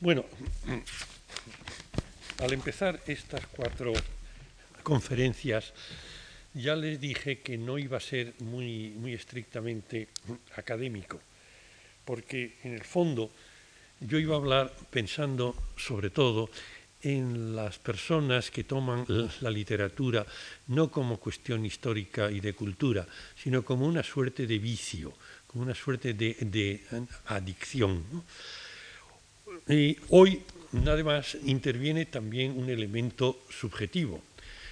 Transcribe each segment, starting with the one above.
Bueno, al empezar estas cuatro conferencias, ya les dije que no iba a ser muy, muy estrictamente académico, porque en el fondo yo iba a hablar pensando sobre todo en las personas que toman la literatura no como cuestión histórica y de cultura, sino como una suerte de vicio, como una suerte de, adicción. Y hoy, además, interviene también un elemento subjetivo.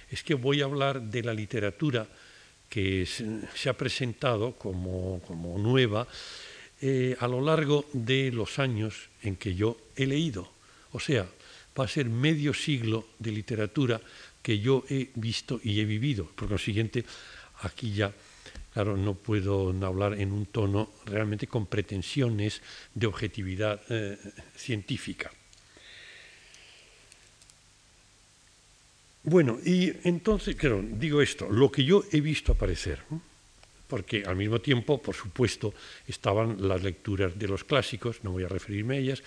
Es que voy a hablar de la literatura que se ha presentado como, nueva eh, a lo largo de los años en que yo he leído. O sea, va a ser medio siglo de literatura que yo he visto y he vivido. Por consiguiente, aquí ya Claro, no puedo hablar en un tono realmente con pretensiones de objetividad eh, científica. Bueno, y entonces, claro, digo esto, lo que yo he visto aparecer, porque al mismo tiempo, por supuesto, estaban las lecturas de los clásicos, no voy a referirme a ellas,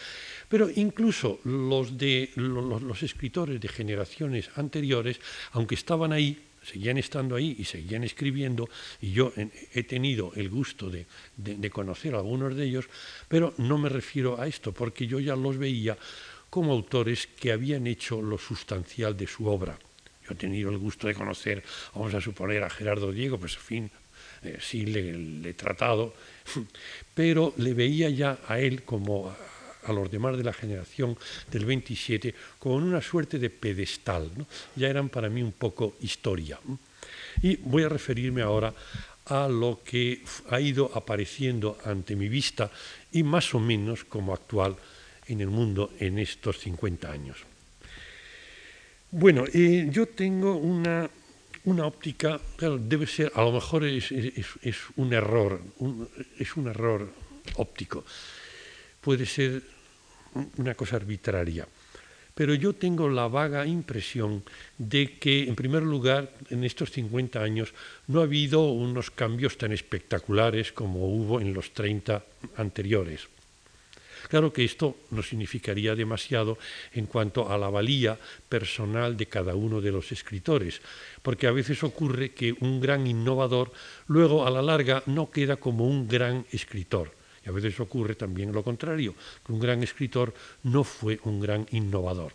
pero incluso los de los escritores de generaciones anteriores, aunque estaban ahí, seguían estando ahí y seguían escribiendo, y yo he tenido el gusto de, conocer a algunos de ellos, pero no me refiero a esto, porque yo ya los veía como autores que habían hecho lo sustancial de su obra. Yo he tenido el gusto de conocer, vamos a suponer, a Gerardo Diego, pues en fin, eh, sí le, he tratado, pero le veía ya a él como a los demás de la generación del 27 con una suerte de pedestal. Ya eran para mí un poco historia. Y voy a referirme ahora a lo que ha ido apareciendo ante mi vista y más o menos como actual en el mundo en estos 50 años. Bueno, eh, yo tengo una, una óptica, debe ser, a lo mejor es, un error, es un error óptico. Puede ser una cosa arbitraria. Pero yo tengo la vaga impresión de que, en primer lugar, en estos 50 años no ha habido unos cambios tan espectaculares como hubo en los 30 anteriores. Claro que esto no significaría demasiado en cuanto a la valía personal de cada uno de los escritores, porque a veces ocurre que un gran innovador luego a la larga no queda como un gran escritor a veces ocurre también lo contrario, que un gran escritor no fue un gran innovador.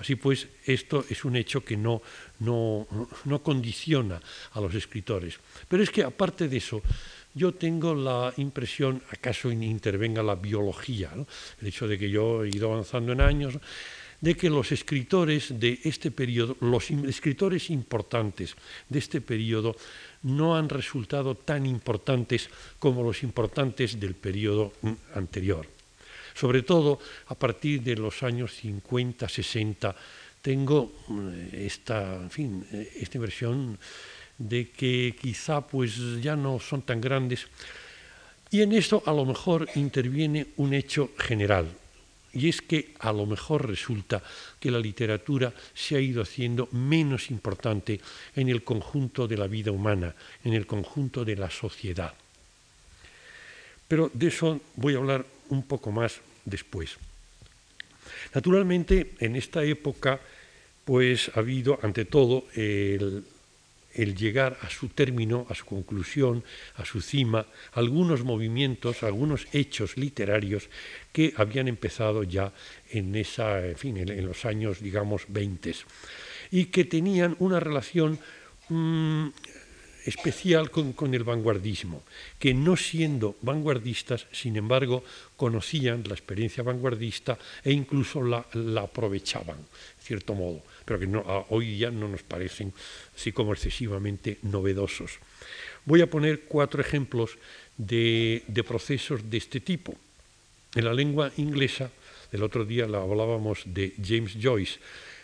Así pues, esto es un hecho que no, no, condiciona a los escritores. Pero es que aparte de eso, yo tengo la impresión, acaso intervenga la biología, el hecho de que yo he ido avanzando en años, de que los escritores de este periodo, los escritores importantes de este periodo, no han resultado tan importantes como los importantes del periodo anterior. Sobre todo a partir de los años 50, 60, tengo eh, esta, en fin, eh, esta de que quizá pues ya no son tan grandes. Y en esto a lo mejor interviene un hecho general, y es que a lo mejor resulta que la literatura se ha ido haciendo menos importante en el conjunto de la vida humana, en el conjunto de la sociedad. Pero de eso voy a hablar un poco más después. Naturalmente, en esta época, pues ha habido, ante todo, el, el llegar a su término, a su conclusión, a su cima, algunos movimientos, algunos hechos literarios que habían empezado ya en, esa, en, fin, en, los años, digamos, 20 y que tenían una relación mm, especial con, el vanguardismo, que no siendo vanguardistas, sin embargo, conocían la experiencia vanguardista e incluso la, la aprovechaban, cierto modo pero que hoy ya no nos parecen así como excesivamente novedosos. Voy a poner cuatro ejemplos de, procesos de este tipo. En la lengua inglesa, el otro día la hablábamos de James Joyce,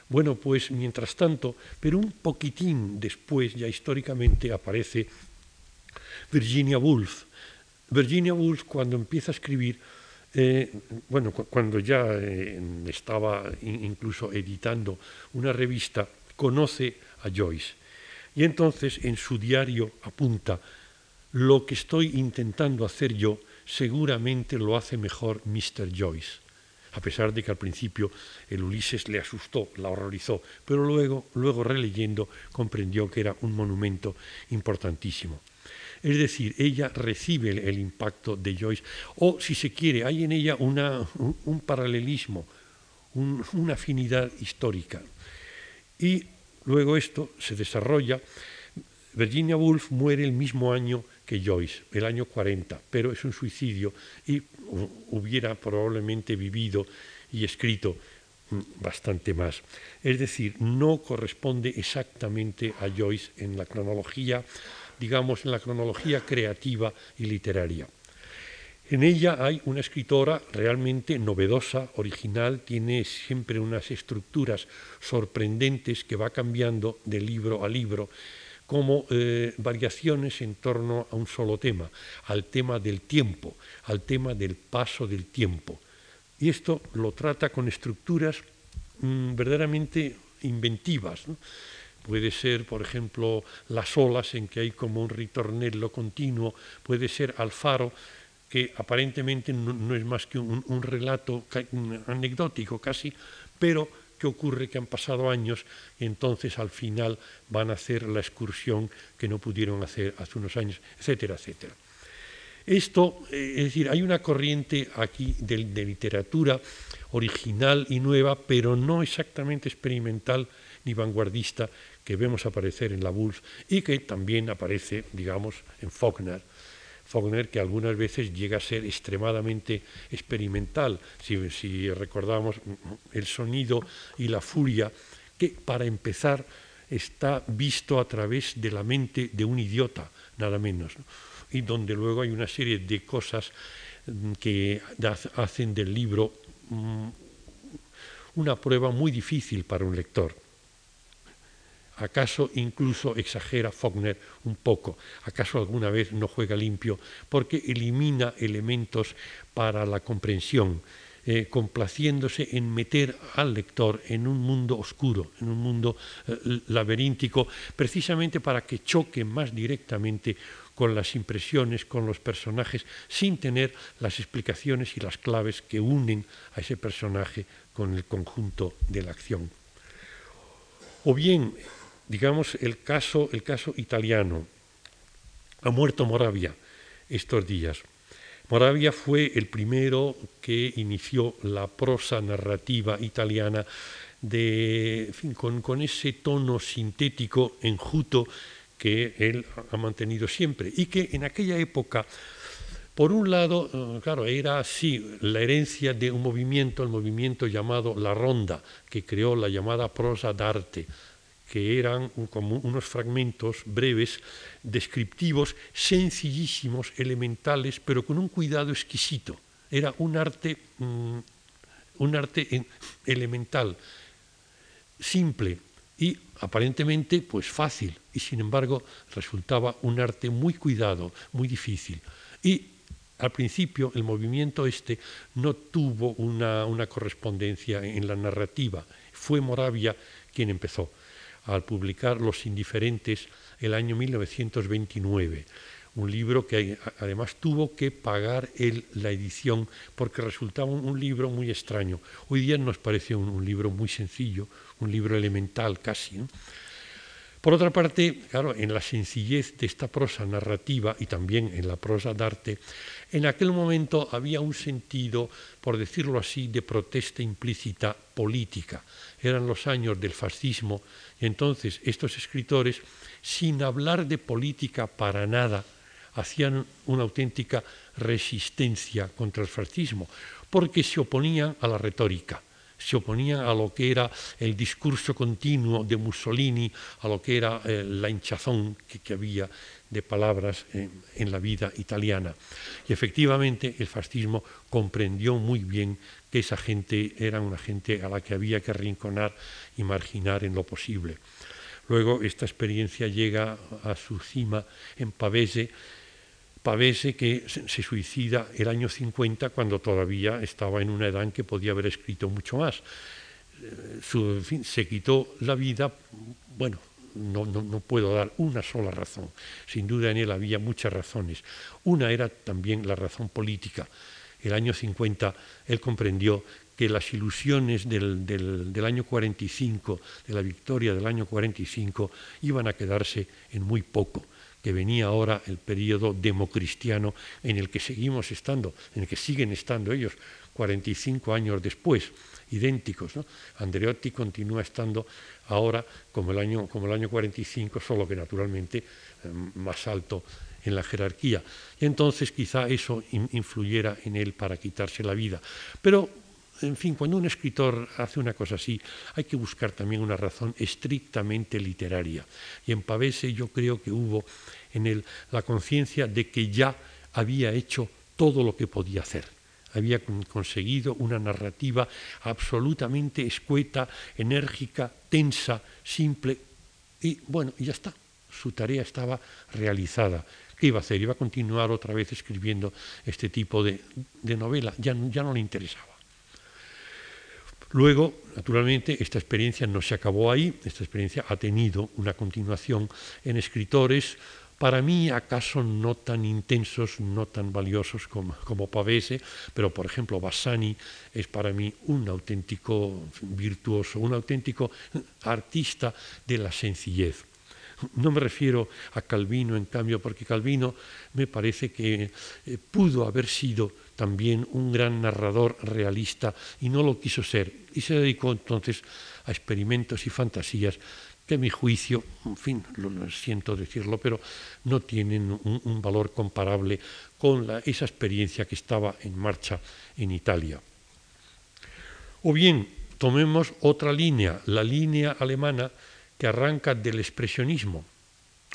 bueno, pues mientras tanto, pero un poquitín después, ya históricamente, aparece Virginia Woolf. Virginia Woolf, cuando empieza a escribir, eh, bueno, cuando ya eh, estaba incluso editando una revista, conoce a Joyce. Y entonces en su diario apunta, lo que estoy intentando hacer yo seguramente lo hace mejor Mr. Joyce. a pesar de que al principio el Ulises le asustó, la horrorizó, pero luego, luego releyendo comprendió que era un monumento importantísimo. Es decir, ella recibe el, impacto de Joyce, o si se quiere, hay en ella un, paralelismo, una afinidad histórica. Y luego esto se desarrolla. Virginia Woolf muere el mismo año que Joyce, el año 40, pero es un suicidio y hubiera probablemente vivido y escrito mm, bastante más. Es decir, no corresponde exactamente a Joyce en la cronología digamos, en la cronología creativa y literaria. En ella hay una escritora realmente novedosa, original, tiene siempre unas estructuras sorprendentes que va cambiando de libro a libro, como eh, variaciones en torno a un solo tema, al tema del tiempo, al tema del paso del tiempo. Y esto lo trata con estructuras mm, verdaderamente inventivas. Puede ser, por ejemplo, las olas en que hay como un ritornello continuo, puede ser Alfaro, que aparentemente no, es más que un, relato anecdótico casi, pero que ocurre que han pasado años y entonces al final van a hacer la excursión que no pudieron hacer hace unos años, etcétera, etcétera. Esto, eh, es decir, hay una corriente aquí de literatura original y nueva, pero no exactamente experimental ni vanguardista que vemos aparecer en la Wolf y que también aparece, digamos, en Faulkner. Faulkner que algunas veces llega a ser extremadamente experimental, si, si recordamos el sonido y la furia, que para empezar está visto a través de la mente de un idiota, nada menos, y donde luego hay una serie de cosas mm, que hacen del libro mm, una prueba muy difícil para un lector. ¿Acaso incluso exagera Faulkner un poco? ¿Acaso alguna vez no juega limpio? Porque elimina elementos para la comprensión, eh, complaciéndose en meter al lector en un mundo oscuro, en un mundo eh, laberíntico, precisamente para que choque más directamente con las impresiones, con los personajes, sin tener las explicaciones y las claves que unen a ese personaje con el conjunto de la acción. O bien digamos, el caso, el caso italiano. Ha muerto Moravia estos días. Moravia fue el primero que inició la prosa narrativa italiana de, con, con, ese tono sintético, enjuto, que él ha mantenido siempre y que en aquella época, por un lado, eh, claro, era así la herencia de un movimiento, el movimiento llamado La Ronda, que creó la llamada prosa d'arte, que eran como unos fragmentos breves, descriptivos, sencillísimos, elementales, pero con un cuidado exquisito. Era un arte, mm, un arte elemental, simple y aparentemente pues fácil, y sin embargo resultaba un arte muy cuidado, muy difícil. Y al principio el movimiento este no tuvo una, una correspondencia en la narrativa, fue Moravia quien empezó al publicar Los Indiferentes el año 1929, un libro que además tuvo que pagar él la edición porque resultaba un, libro muy extraño. Hoy día nos parece un, libro muy sencillo, un libro elemental casi. Por otra parte, claro, en la sencillez de esta prosa narrativa y también en la prosa d'arte, en aquel momento había un sentido, por decirlo así, de protesta implícita política. Eran los años del fascismo y entonces estos escritores, sin hablar de política para nada, hacían una auténtica resistencia contra el fascismo, porque se oponían a la retórica, se oponían a lo que era el discurso continuo de Mussolini, a lo que era eh, la hinchazón que, había de palabras en, la vida italiana. Y efectivamente el fascismo comprendió muy bien que esa gente era una gente a la que había que arrinconar y marginar en lo posible. Luego esta experiencia llega a su cima en Pavese, Pavese que se suicida el año 50 cuando todavía estaba en una edad en que podía haber escrito mucho más. Eh, se quitó la vida, bueno, no, puedo dar una sola razón. Sin duda en él había muchas razones. Una era también la razón política. El año 50 él comprendió que las ilusiones del, del, año 45, de la victoria del año 45, iban a quedarse en muy poco, que venía ahora el periodo democristiano en el que seguimos estando, en el que siguen estando ellos 45 años después, idénticos. Andreotti continúa estando ahora como el año, como el año 45, solo que naturalmente eh, más alto en la jerarquía. Y entonces quizá eso influyera en él para quitarse la vida. Pero, en fin, cuando un escritor hace una cosa así, hay que buscar también una razón estrictamente literaria. Y en Pavese yo creo que hubo en él la conciencia de que ya había hecho todo lo que podía hacer. Había conseguido una narrativa absolutamente escueta, enérgica, tensa, simple, y bueno, ya está. Su tarea estaba realizada. ¿Qué iba a hacer? Iba a continuar otra vez escribiendo este tipo de, novela. Ya, ya no le interesaba. Luego, naturalmente, esta experiencia no se acabó ahí, esta experiencia ha tenido una continuación en escritores, para mí acaso no tan intensos, no tan valiosos como, como Pavese, pero por ejemplo Bassani es para mí un auténtico virtuoso, un auténtico artista de la sencillez. No me refiero a Calvino, en cambio, porque Calvino me parece que eh, pudo haber sido también un gran narrador realista y no lo quiso ser. Y se dedicó entonces a experimentos y fantasías que a mi juicio, en fin, lo, siento decirlo, pero no tienen un, valor comparable con esa experiencia que estaba en marcha en Italia. O bien, tomemos otra línea, la línea alemana que arranca del expresionismo.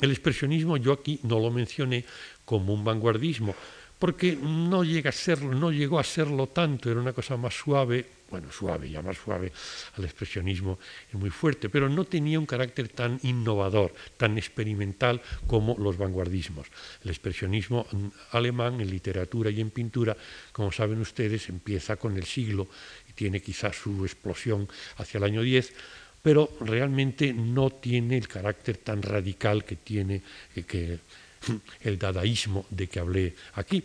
El expresionismo yo aquí no lo mencioné como un vanguardismo, porque no, llega a serlo, no llegó a serlo tanto, era una cosa más suave, bueno, suave, más suave al expresionismo es muy fuerte, pero no tenía un carácter tan innovador, tan experimental como los vanguardismos. El expresionismo alemán en literatura y en pintura, como saben ustedes, empieza con el siglo y tiene quizás su explosión hacia el año 10, pero realmente no tiene el carácter tan radical que tiene que el dadaísmo de que hablé aquí.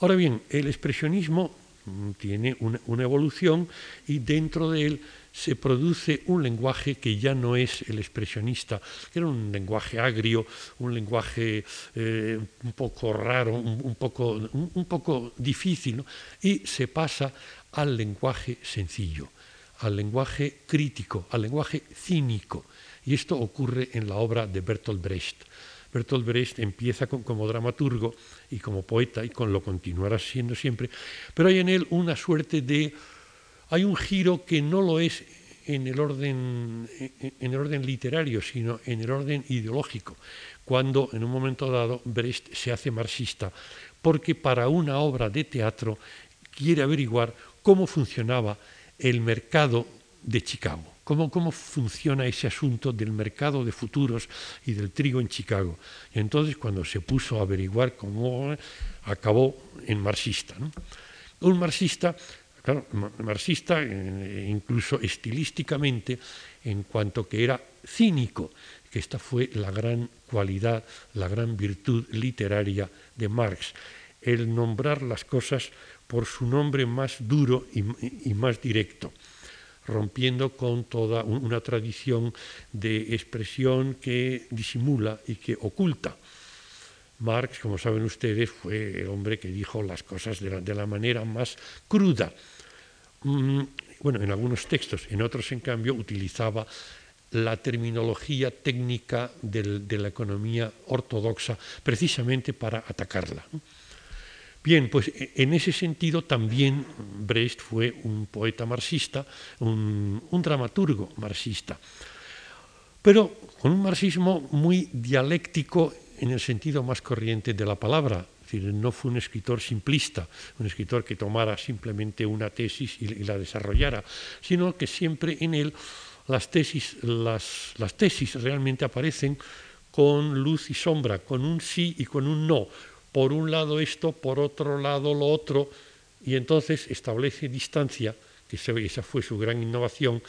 Ahora bien, el expresionismo mm, tiene una, evolución y dentro de él se produce un lenguaje que ya no es el expresionista, que era un lenguaje agrio, un lenguaje eh, un poco raro, un, poco, un, poco, difícil, y se pasa al lenguaje sencillo al lenguaje crítico, al lenguaje cínico. Y esto ocurre en la obra de Bertolt Brecht. Bertolt Brecht empieza como dramaturgo y como poeta y con lo continuará siendo siempre, pero hay en él una suerte de... hay un giro que no lo es en el orden, en el orden literario, sino en el orden ideológico, cuando en un momento dado Brecht se hace marxista, porque para una obra de teatro quiere averiguar cómo funcionaba el mercado de Chicago, cómo, cómo funciona ese asunto del mercado de futuros y del trigo en Chicago. Y entonces cuando se puso a averiguar cómo acabó en marxista. Un marxista, claro, marxista eh, incluso estilísticamente, en cuanto que era cínico, que esta fue la gran cualidad, la gran virtud literaria de Marx, el nombrar las cosas por su nombre más duro y, más directo, rompiendo con toda una tradición de expresión que disimula y que oculta. Marx, como saben ustedes, fue el hombre que dijo las cosas de la, manera más cruda. Mm, bueno, en algunos textos, en otros, en cambio, utilizaba la terminología técnica de la economía ortodoxa precisamente para atacarla. Bien, pues e, en ese sentido también Brecht fue un poeta marxista, un, dramaturgo marxista, pero con un marxismo muy dialéctico en el sentido más corriente de la palabra. Es decir, no fue un escritor simplista, un escritor que tomara simplemente una tesis y, la desarrollara, sino que siempre en él las tesis, las, las tesis realmente aparecen con luz y sombra, con un sí y con un no, por un lado esto, por otro lado lo otro, y entonces establece distancia, que esa fue su gran innovación,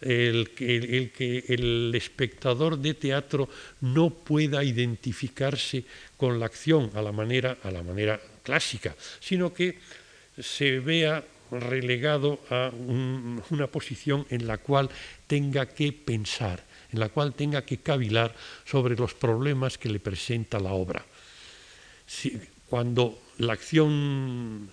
el que, el espectador de teatro no pueda identificarse con la acción a la manera, a la manera clásica, sino que se vea relegado a una posición en la cual tenga que pensar, en la cual tenga que cavilar sobre los problemas que le presenta la obra. Cuando la acción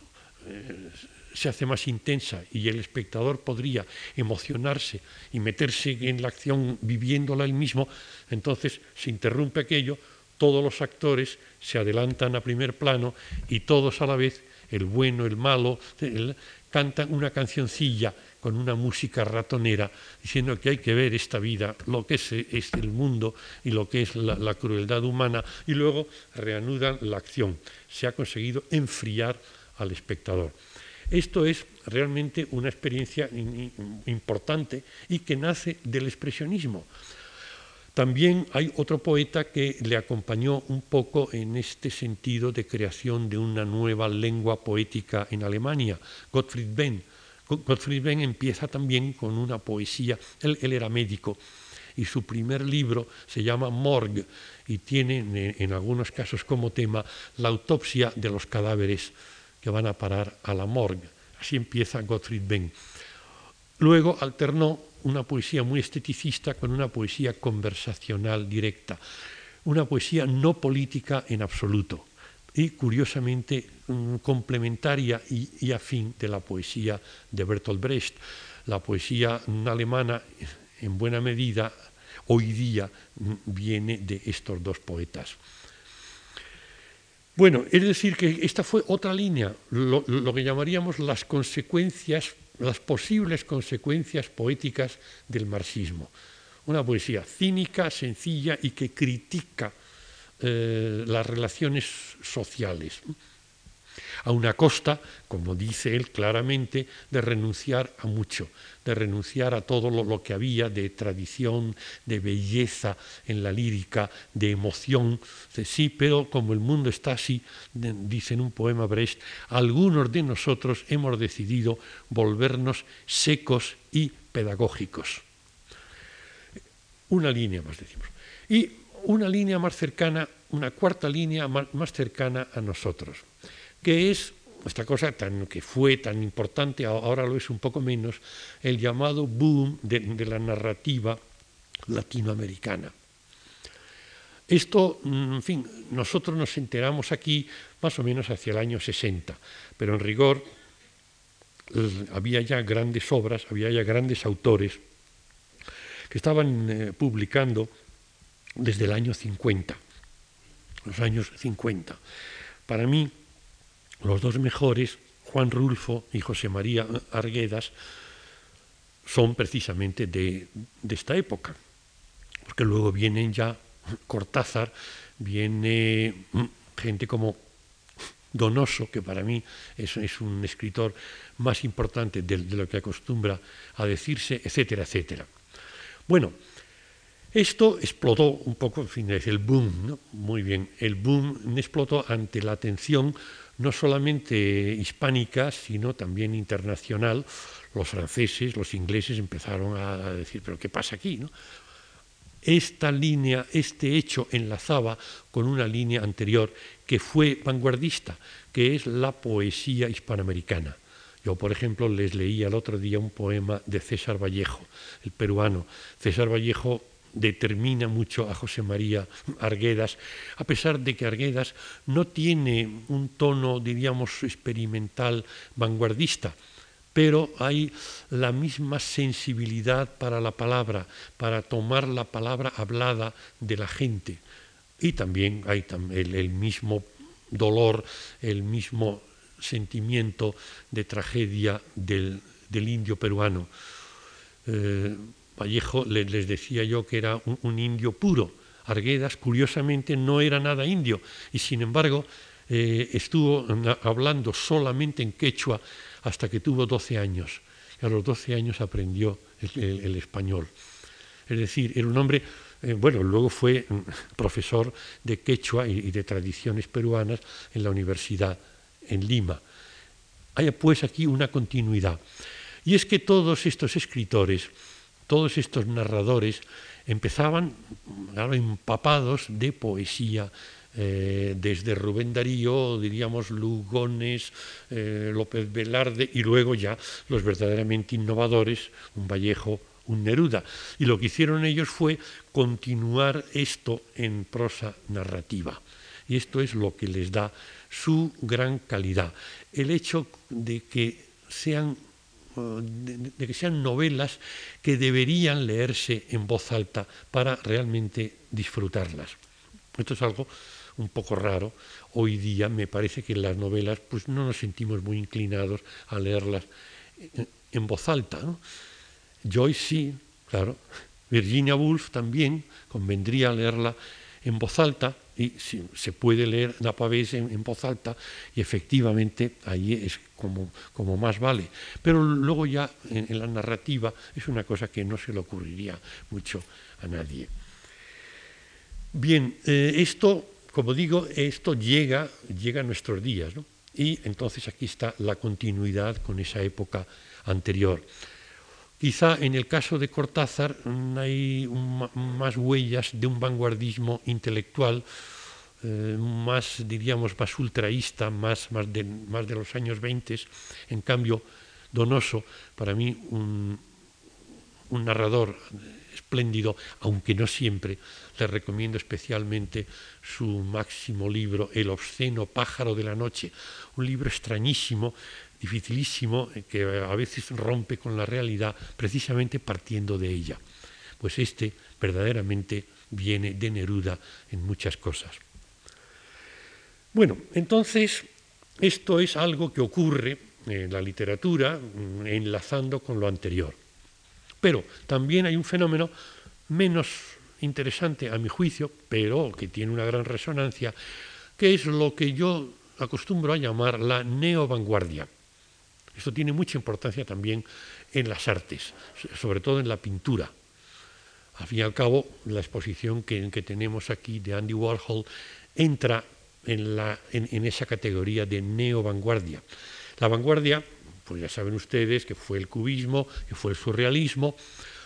eh, se hace más intensa y el espectador podría emocionarse y meterse en la acción viviéndola él mismo, entonces se interrumpe aquello, todos los actores se adelantan a primer plano y todos a la vez, el bueno, el malo, cantan una cancioncilla con una música ratonera, diciendo que hay que ver esta vida, lo que es, el mundo y lo que es la crueldad humana, y luego reanudan la acción. Se ha conseguido enfriar al espectador. Esto es realmente una experiencia importante y que nace del expresionismo. También hay otro poeta que le acompañó un poco en este sentido de creación de una nueva lengua poética en Alemania, Gottfried Benn. Gottfried Benn empieza también con una poesía, él, era médico, y su primer libro se llama Morgue y tiene en algunos casos como tema la autopsia de los cadáveres que van a parar a la morgue. Así empieza Gottfried Benn. Luego alternó una poesía muy esteticista con una poesía conversacional directa, una poesía no política en absoluto y curiosamente mm, complementaria y, afín de la poesía de Bertolt Brecht. La poesía alemana, en buena medida, hoy día mm, viene de estos dos poetas. Bueno, es decir, que esta fue otra línea, lo, que llamaríamos las consecuencias, las posibles consecuencias poéticas del marxismo. Una poesía cínica, sencilla y que critica eh, las relaciones sociales a una costa, como dice él claramente, de renunciar a mucho, de renunciar a todo lo, que había de tradición, de belleza en la lírica, de emoción. sí, pero como el mundo está así, dice en un poema Brecht, algunos de nosotros hemos decidido volvernos secos y pedagógicos. Una línea más decimos. Y una línea más cercana, una cuarta línea más cercana a nosotros que es esta cosa tan, que fue tan importante, ahora lo es un poco menos, el llamado boom de, la narrativa latinoamericana. Esto, mm, en fin, nosotros nos enteramos aquí más o menos hacia el año 60, pero en rigor había ya grandes obras, había ya grandes autores que estaban eh, publicando desde el año 50, los años 50. Para mí, los dos mejores, Juan Rulfo y José María Arguedas, son precisamente de, esta época, porque luego vienen ya Cortázar, viene mm, gente como Donoso, que para mí es, es un escritor más importante de, lo que acostumbra a decirse, etcétera, etcétera. Bueno, esto explotó un poco, en fin, es el boom, ¿no? muy bien, el boom explotó ante la atención no solamente hispánica, sino también internacional. Los franceses, los ingleses empezaron a decir, pero ¿qué pasa aquí? Esta línea, este hecho enlazaba con una línea anterior que fue vanguardista, que es la poesía hispanoamericana. Yo, por ejemplo, les leía el otro día un poema de César Vallejo, el peruano. César Vallejo determina mucho a José María Arguedas, a pesar de que Arguedas no tiene un tono, diríamos, experimental vanguardista, pero hay la misma sensibilidad para la palabra, para tomar la palabra hablada de la gente. Y también hay el, mismo dolor, el mismo sentimiento de tragedia del, indio peruano. Eh, Vallejo les decía yo que era un, indio puro. Arguedas, curiosamente, no era nada indio y sin embargo eh, estuvo hablando solamente en quechua hasta que tuvo 12 años. Y a los 12 años aprendió el, español. Es decir, era un hombre, eh, bueno, luego fue mm, profesor de quechua y, de tradiciones peruanas en la universidad en Lima. Hay pues aquí una continuidad. Y es que todos estos escritores, todos estos narradores empezaban empapados de poesía eh, desde Rubén Darío, diríamos Lugones, eh, López Velarde y luego ya los verdaderamente innovadores, un Vallejo, un Neruda. Y lo que hicieron ellos fue continuar esto en prosa narrativa. Y esto es lo que les da su gran calidad. El hecho de que sean de, que sean novelas que deberían leerse en voz alta para realmente disfrutarlas. Esto es algo un poco raro. Hoy día me parece que las novelas pues no nos sentimos muy inclinados a leerlas en, voz alta. Joyce sí, claro. Virginia Woolf también convendría leerla en voz alta, y se puede leer Napavés en, en, voz alta y efectivamente ahí es como, como más vale. Pero luego ya en, la narrativa es una cosa que no se le ocurriría mucho a nadie. Bien, eh, esto, como digo, esto llega, llega a nuestros días, ¿no? y entonces aquí está la continuidad con esa época anterior. Quizá en el caso de Cortázar hay más huellas de un vanguardismo intelectual, eh, más, diríamos, más ultraísta, más, más, de, más de los años 20. En cambio, Donoso, para mí, un, un narrador espléndido, aunque no siempre, le recomiendo especialmente su máximo libro, El obsceno pájaro de la noche, un libro extrañísimo dificilísimo eh, que a veces rompe con la realidad precisamente partiendo de ella. Pues este verdaderamente viene de Neruda en muchas cosas. Bueno, entonces esto es algo que ocurre en la literatura mm, enlazando con lo anterior. Pero también hay un fenómeno menos interesante a mi juicio, pero que tiene una gran resonancia, que es lo que yo acostumbro a llamar la neovanguardia. Esto tiene mucha importancia también en las artes, sobre todo en la pintura. Al fin y al cabo, la exposición que, tenemos aquí de Andy Warhol entra en, esa categoría de neo-vanguardia. La vanguardia, pues ya saben ustedes que fue el cubismo, que fue el surrealismo.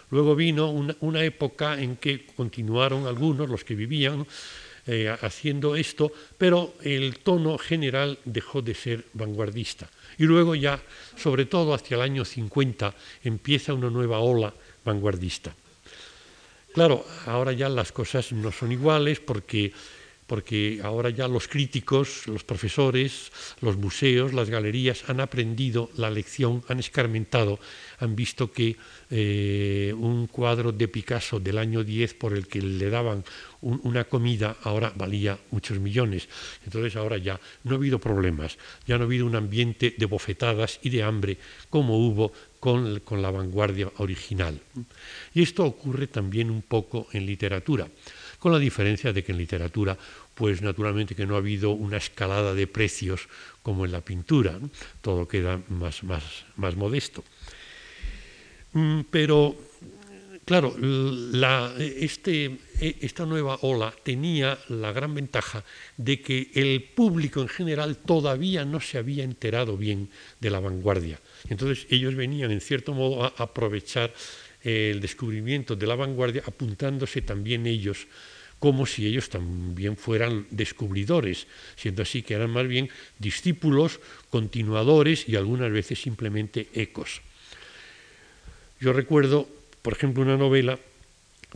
Luego vino una, época en que continuaron algunos, los que vivían, eh, haciendo esto, pero el tono general dejó de ser vanguardista. Y luego ya, sobre todo hacia el año 50, empieza una nueva ola vanguardista. Claro, ahora ya las cosas no son iguales porque porque ahora ya los críticos, los profesores, los museos, las galerías han aprendido la lección, han escarmentado, han visto que eh, un cuadro de Picasso del año 10 por el que le daban una comida ahora valía muchos millones. Entonces ahora ya no ha habido problemas, ya no ha habido un ambiente de bofetadas y de hambre como hubo con, con la vanguardia original. Y esto ocurre también un poco en literatura con la diferencia de que en literatura, pues naturalmente que no ha habido una escalada de precios como en la pintura, todo queda más, más, más modesto. Mm, pero, claro, este, e, esta nueva ola tenía la gran ventaja de que el público en general todavía no se había enterado bien de la vanguardia. Entonces ellos venían, en cierto modo, a aprovechar el descubrimiento de la vanguardia, apuntándose también ellos como si ellos también fueran descubridores, siendo así que eran más bien discípulos, continuadores y algunas veces simplemente ecos. Yo recuerdo, por ejemplo, una novela,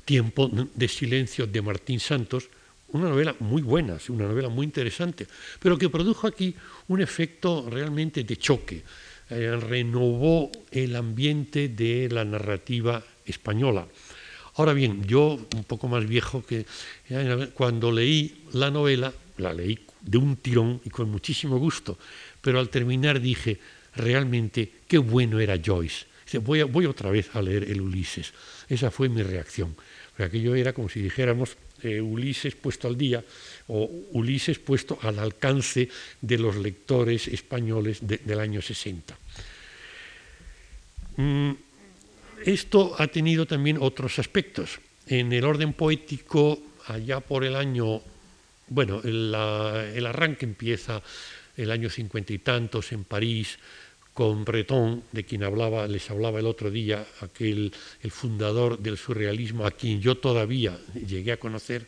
Tiempo de Silencio, de Martín Santos, una novela muy buena, una novela muy interesante, pero que produjo aquí un efecto realmente de choque. Eh, renovó el ambiente de la narrativa española. Ahora bien, yo, un poco más viejo que cuando leí la novela, la leí de un tirón y con muchísimo gusto, pero al terminar dije, realmente, qué bueno era Joyce. Voy, voy otra vez a leer el Ulises. Esa fue mi reacción. Aquello era como si dijéramos eh, Ulises puesto al día o Ulises puesto al alcance de los lectores españoles del año 60. Esto ha tenido también otros aspectos. En el orden poético, allá por el año, bueno, el, arranque empieza el año cincuenta y tantos en París con Breton, de quien hablaba, les hablaba el otro día, aquel el fundador del surrealismo, a quien yo todavía llegué a conocer.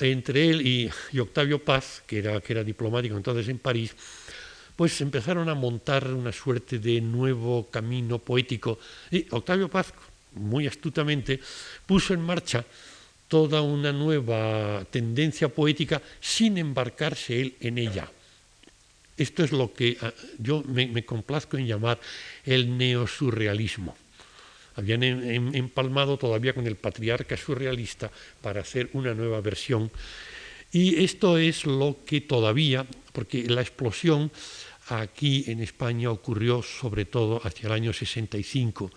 entre él y, Octavio Paz, que era, que era diplomático entonces en París, pues empezaron a montar una suerte de nuevo camino poético. Y Octavio Paz, muy astutamente, puso en marcha toda una nueva tendencia poética sin embarcarse él en ella. Esto es lo que ah, yo me, complazco en llamar el neosurrealismo. Habían empalmado todavía con el patriarca surrealista para hacer una nueva versión. Y esto es lo que todavía, porque la explosión aquí en España ocurrió sobre todo hacia el año 65,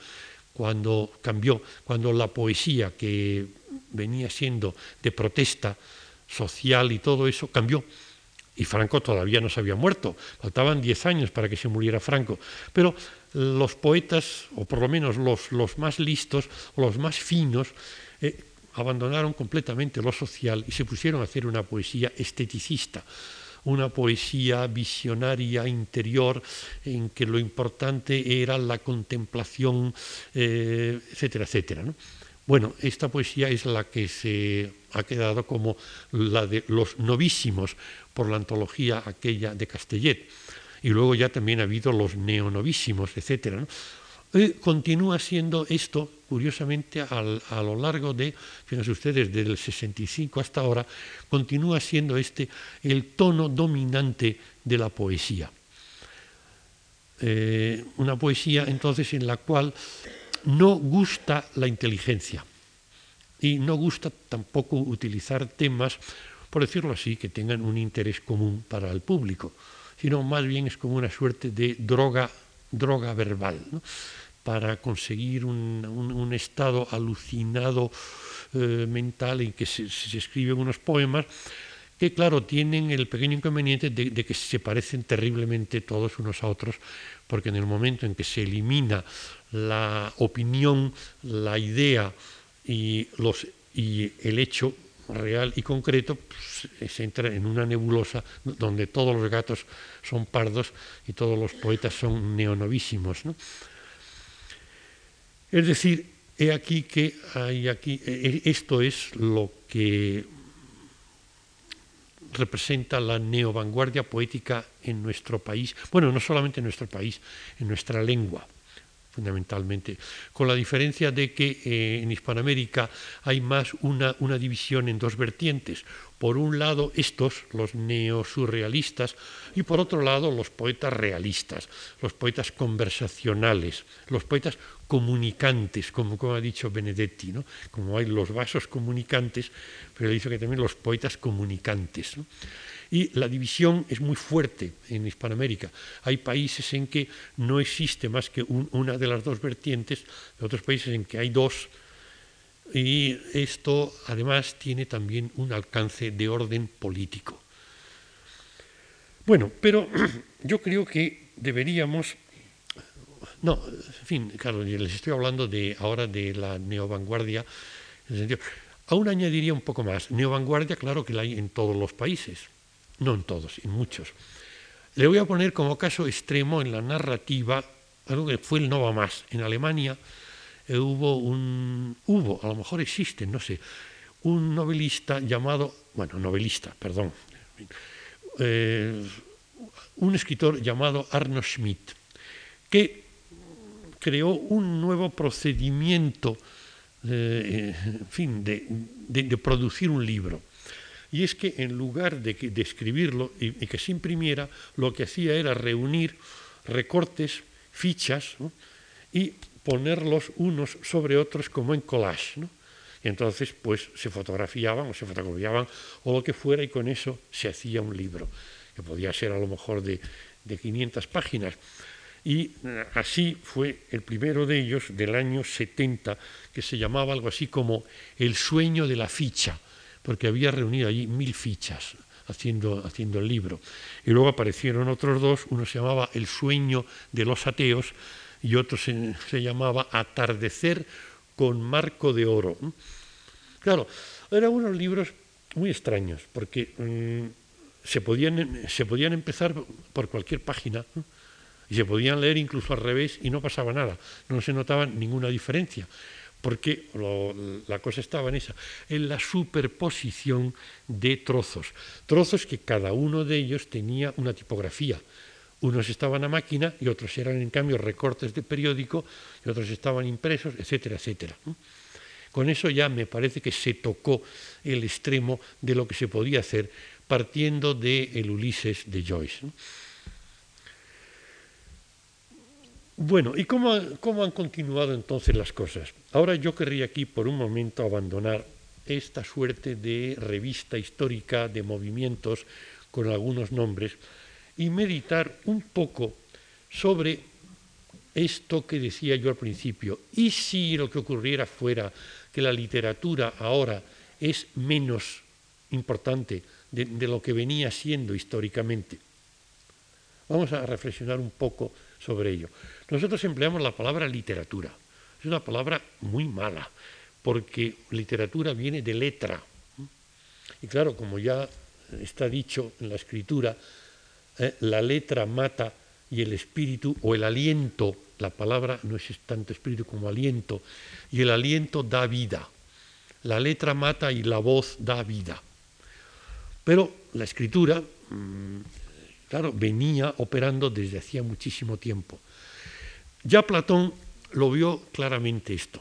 cuando cambió, cuando la poesía que venía siendo de protesta social y todo eso cambió. Y Franco todavía no se había muerto, faltaban diez años para que se muriera Franco, pero los poetas, o por lo menos los, los más listos, los más finos, eh, abandonaron completamente lo social y se pusieron a hacer una poesía esteticista, una poesía visionaria interior en que lo importante era la contemplación, eh, etcétera, etcétera. Bueno, esta poesía es la que se ha quedado como la de los novísimos por la antología aquella de Castellet. Y luego ya también ha habido los neonovísimos, etc. continúa siendo esto, curiosamente, a lo largo de, fíjense ustedes, desde el 65 hasta ahora, continúa siendo este el tono dominante de la poesía. Eh, una poesía entonces en la cual no gusta la inteligencia y no gusta tampoco utilizar temas, por decirlo así, que tengan un interés común para el público, sino más bien es como una suerte de droga, droga verbal, para conseguir un, estado alucinado eh, mental en que se, escriben unos poemas que claro, tienen el pequeño inconveniente de, que se parecen terriblemente todos unos a otros, porque en el momento en que se elimina la opinión, la idea y, el hecho real y concreto, pues, se entra en una nebulosa donde todos los gatos son pardos y todos los poetas son neonovísimos. Es decir, he aquí que hay aquí, e, e, esto es lo que representa la neovanguardia poética en nuestro país, bueno, no solamente en nuestro país, en nuestra lengua fundamentalmente, con la diferencia de que eh, en Hispanoamérica hay más una, división en dos vertientes. Por un lado, estos, los neosurrealistas, y por otro lado, los poetas realistas, los poetas conversacionales, los poetas comunicantes, como, ha dicho Benedetti, ¿no? como hay los vasos comunicantes, pero dice que también los poetas comunicantes. ¿no? Y la división es muy fuerte en Hispanoamérica. Hay países en que no existe más que una de las dos vertientes, otros países en que hay dos. Y esto además tiene también un alcance de orden político. Bueno, pero yo creo que deberíamos no, en fin, claro, les estoy hablando de ahora de la neovanguardia. aún añadiría un poco más. Neovanguardia, claro que la hay en todos los países no en todos, en muchos. Le voy a poner como caso extremo en la narrativa algo que fue el Nova Más. En Alemania eh, hubo un, hubo, a lo mejor existe, no sé, un novelista llamado, bueno, novelista, perdón, eh, un escritor llamado Arno Schmidt, que creó un nuevo procedimiento, eh, en fin, de producir un libro. Y es que en lugar de, escribirlo y, que se imprimiera, lo que hacía era reunir recortes, fichas, y ponerlos unos sobre otros como en collage. Y entonces, pues se fotografiaban o se fotocopiaban o lo que fuera, y con eso se hacía un libro, que podía ser a lo mejor de, de 500 páginas. Y eh, así fue el primero de ellos del año 70, que se llamaba algo así como El sueño de la ficha porque había reunido allí mil fichas haciendo, haciendo el libro. Y luego aparecieron otros dos, uno se llamaba El sueño de los ateos y otro se, llamaba Atardecer con marco de oro. Claro, eran unos libros muy extraños, porque mm, se, podían, se podían empezar por cualquier página y se podían leer incluso al revés y no pasaba nada, no se notaba ninguna diferencia porque la cosa estaba en esa, en la superposición de trozos, trozos que cada uno de ellos tenía una tipografía. Unos estaban a máquina y otros eran en cambio recortes de periódico y otros estaban impresos, etcétera, etcétera. Con eso ya me parece que se tocó el extremo de lo que se podía hacer partiendo del el Ulises de Joyce. Bueno, ¿y cómo, cómo, han continuado entonces las cosas? Ahora yo querría aquí por un momento abandonar esta suerte de revista histórica de movimientos con algunos nombres y meditar un poco sobre esto que decía yo al principio. ¿Y si lo que ocurriera fuera que la literatura ahora es menos importante de, lo que venía siendo históricamente? Vamos a reflexionar un poco sobre ello. Nosotros empleamos la palabra literatura. Es una palabra muy mala, porque literatura viene de letra. Y claro, como ya está dicho en la escritura, eh, la letra mata y el espíritu o el aliento, la palabra no es tanto espíritu como aliento, y el aliento da vida. La letra mata y la voz da vida. Pero la escritura, mm, claro, venía operando desde hacía muchísimo tiempo. Ya Platón lo vio claramente esto.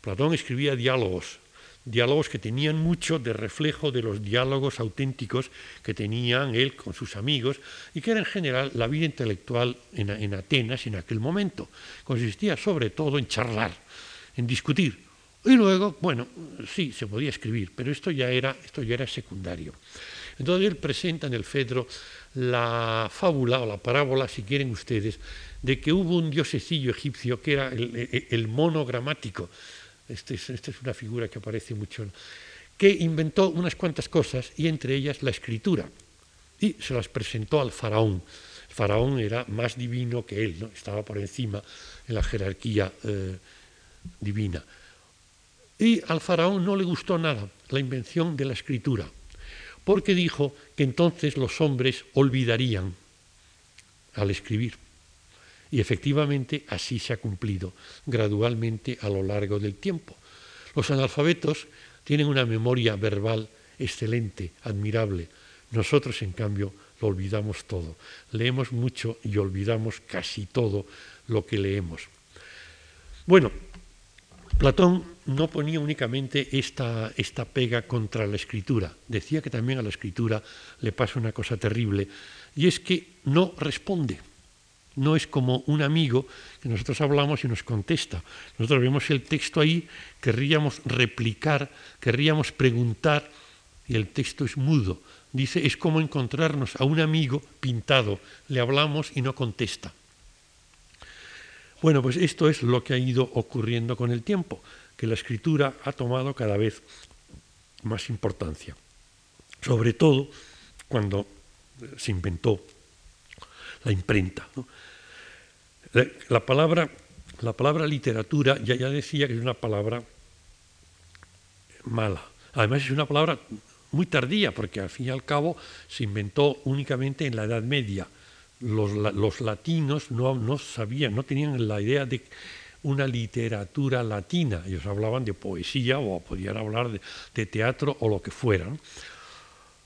Platón escribía diálogos, diálogos que tenían mucho de reflejo de los diálogos auténticos que tenían él con sus amigos y que era en general la vida intelectual en, Atenas en aquel momento. Consistía sobre todo en charlar, en discutir. Y luego, bueno, sí, se podía escribir, pero esto ya era, esto ya era secundario. Entonces él presenta en el Fedro la fábula o la parábola, si quieren ustedes, de que hubo un diosecillo egipcio que era el, mono gramático, esta es una figura que aparece mucho, que inventó unas cuantas cosas y entre ellas la escritura y se las presentó al faraón. El faraón era más divino que él, ¿no? estaba por encima en la jerarquía eh, divina. Y al faraón no le gustó nada la invención de la escritura, porque dijo que entonces los hombres olvidarían al escribir. Y efectivamente así se ha cumplido gradualmente a lo largo del tiempo. Los analfabetos tienen una memoria verbal excelente, admirable. Nosotros, en cambio, lo olvidamos todo. Leemos mucho y olvidamos casi todo lo que leemos. Bueno, Platón no ponía únicamente esta, esta, pega contra la escritura, decía que también a la escritura le pasa una cosa terrible, y es que no responde. No es como un amigo que nosotros hablamos y nos contesta. Nosotros vemos el texto ahí, querríamos replicar, querríamos preguntar y el texto es mudo. Dice, es como encontrarnos a un amigo pintado. Le hablamos y no contesta. Bueno, pues esto es lo que ha ido ocurriendo con el tiempo, que la escritura ha tomado cada vez más importancia. Sobre todo cuando se inventó la imprenta. La, palabra, la palabra literatura ya, ya decía que es una palabra mala. Además es una palabra muy tardía, porque al fin y al cabo se inventó únicamente en la Edad Media. Los, latinos no, no, sabían, no tenían la idea de una literatura latina. Ellos hablaban de poesía o podían hablar de, de teatro o lo que fuera.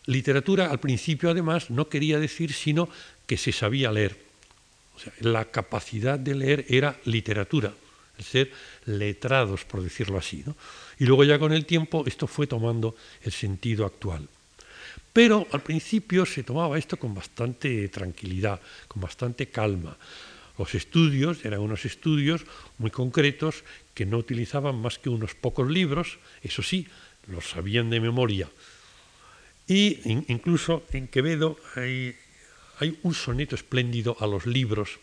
Literatura al principio además no quería decir sino que se sabía leer. O sea, la capacidad de leer era literatura, el ser letrados, por decirlo así. Y luego ya con el tiempo esto fue tomando el sentido actual. Pero al principio se tomaba esto con bastante tranquilidad, con bastante calma. Los estudios eran unos estudios muy concretos que no utilizaban más que unos pocos libros, eso sí, los sabían de memoria. Y incluso en Quevedo hay hay un soneto espléndido a los libros,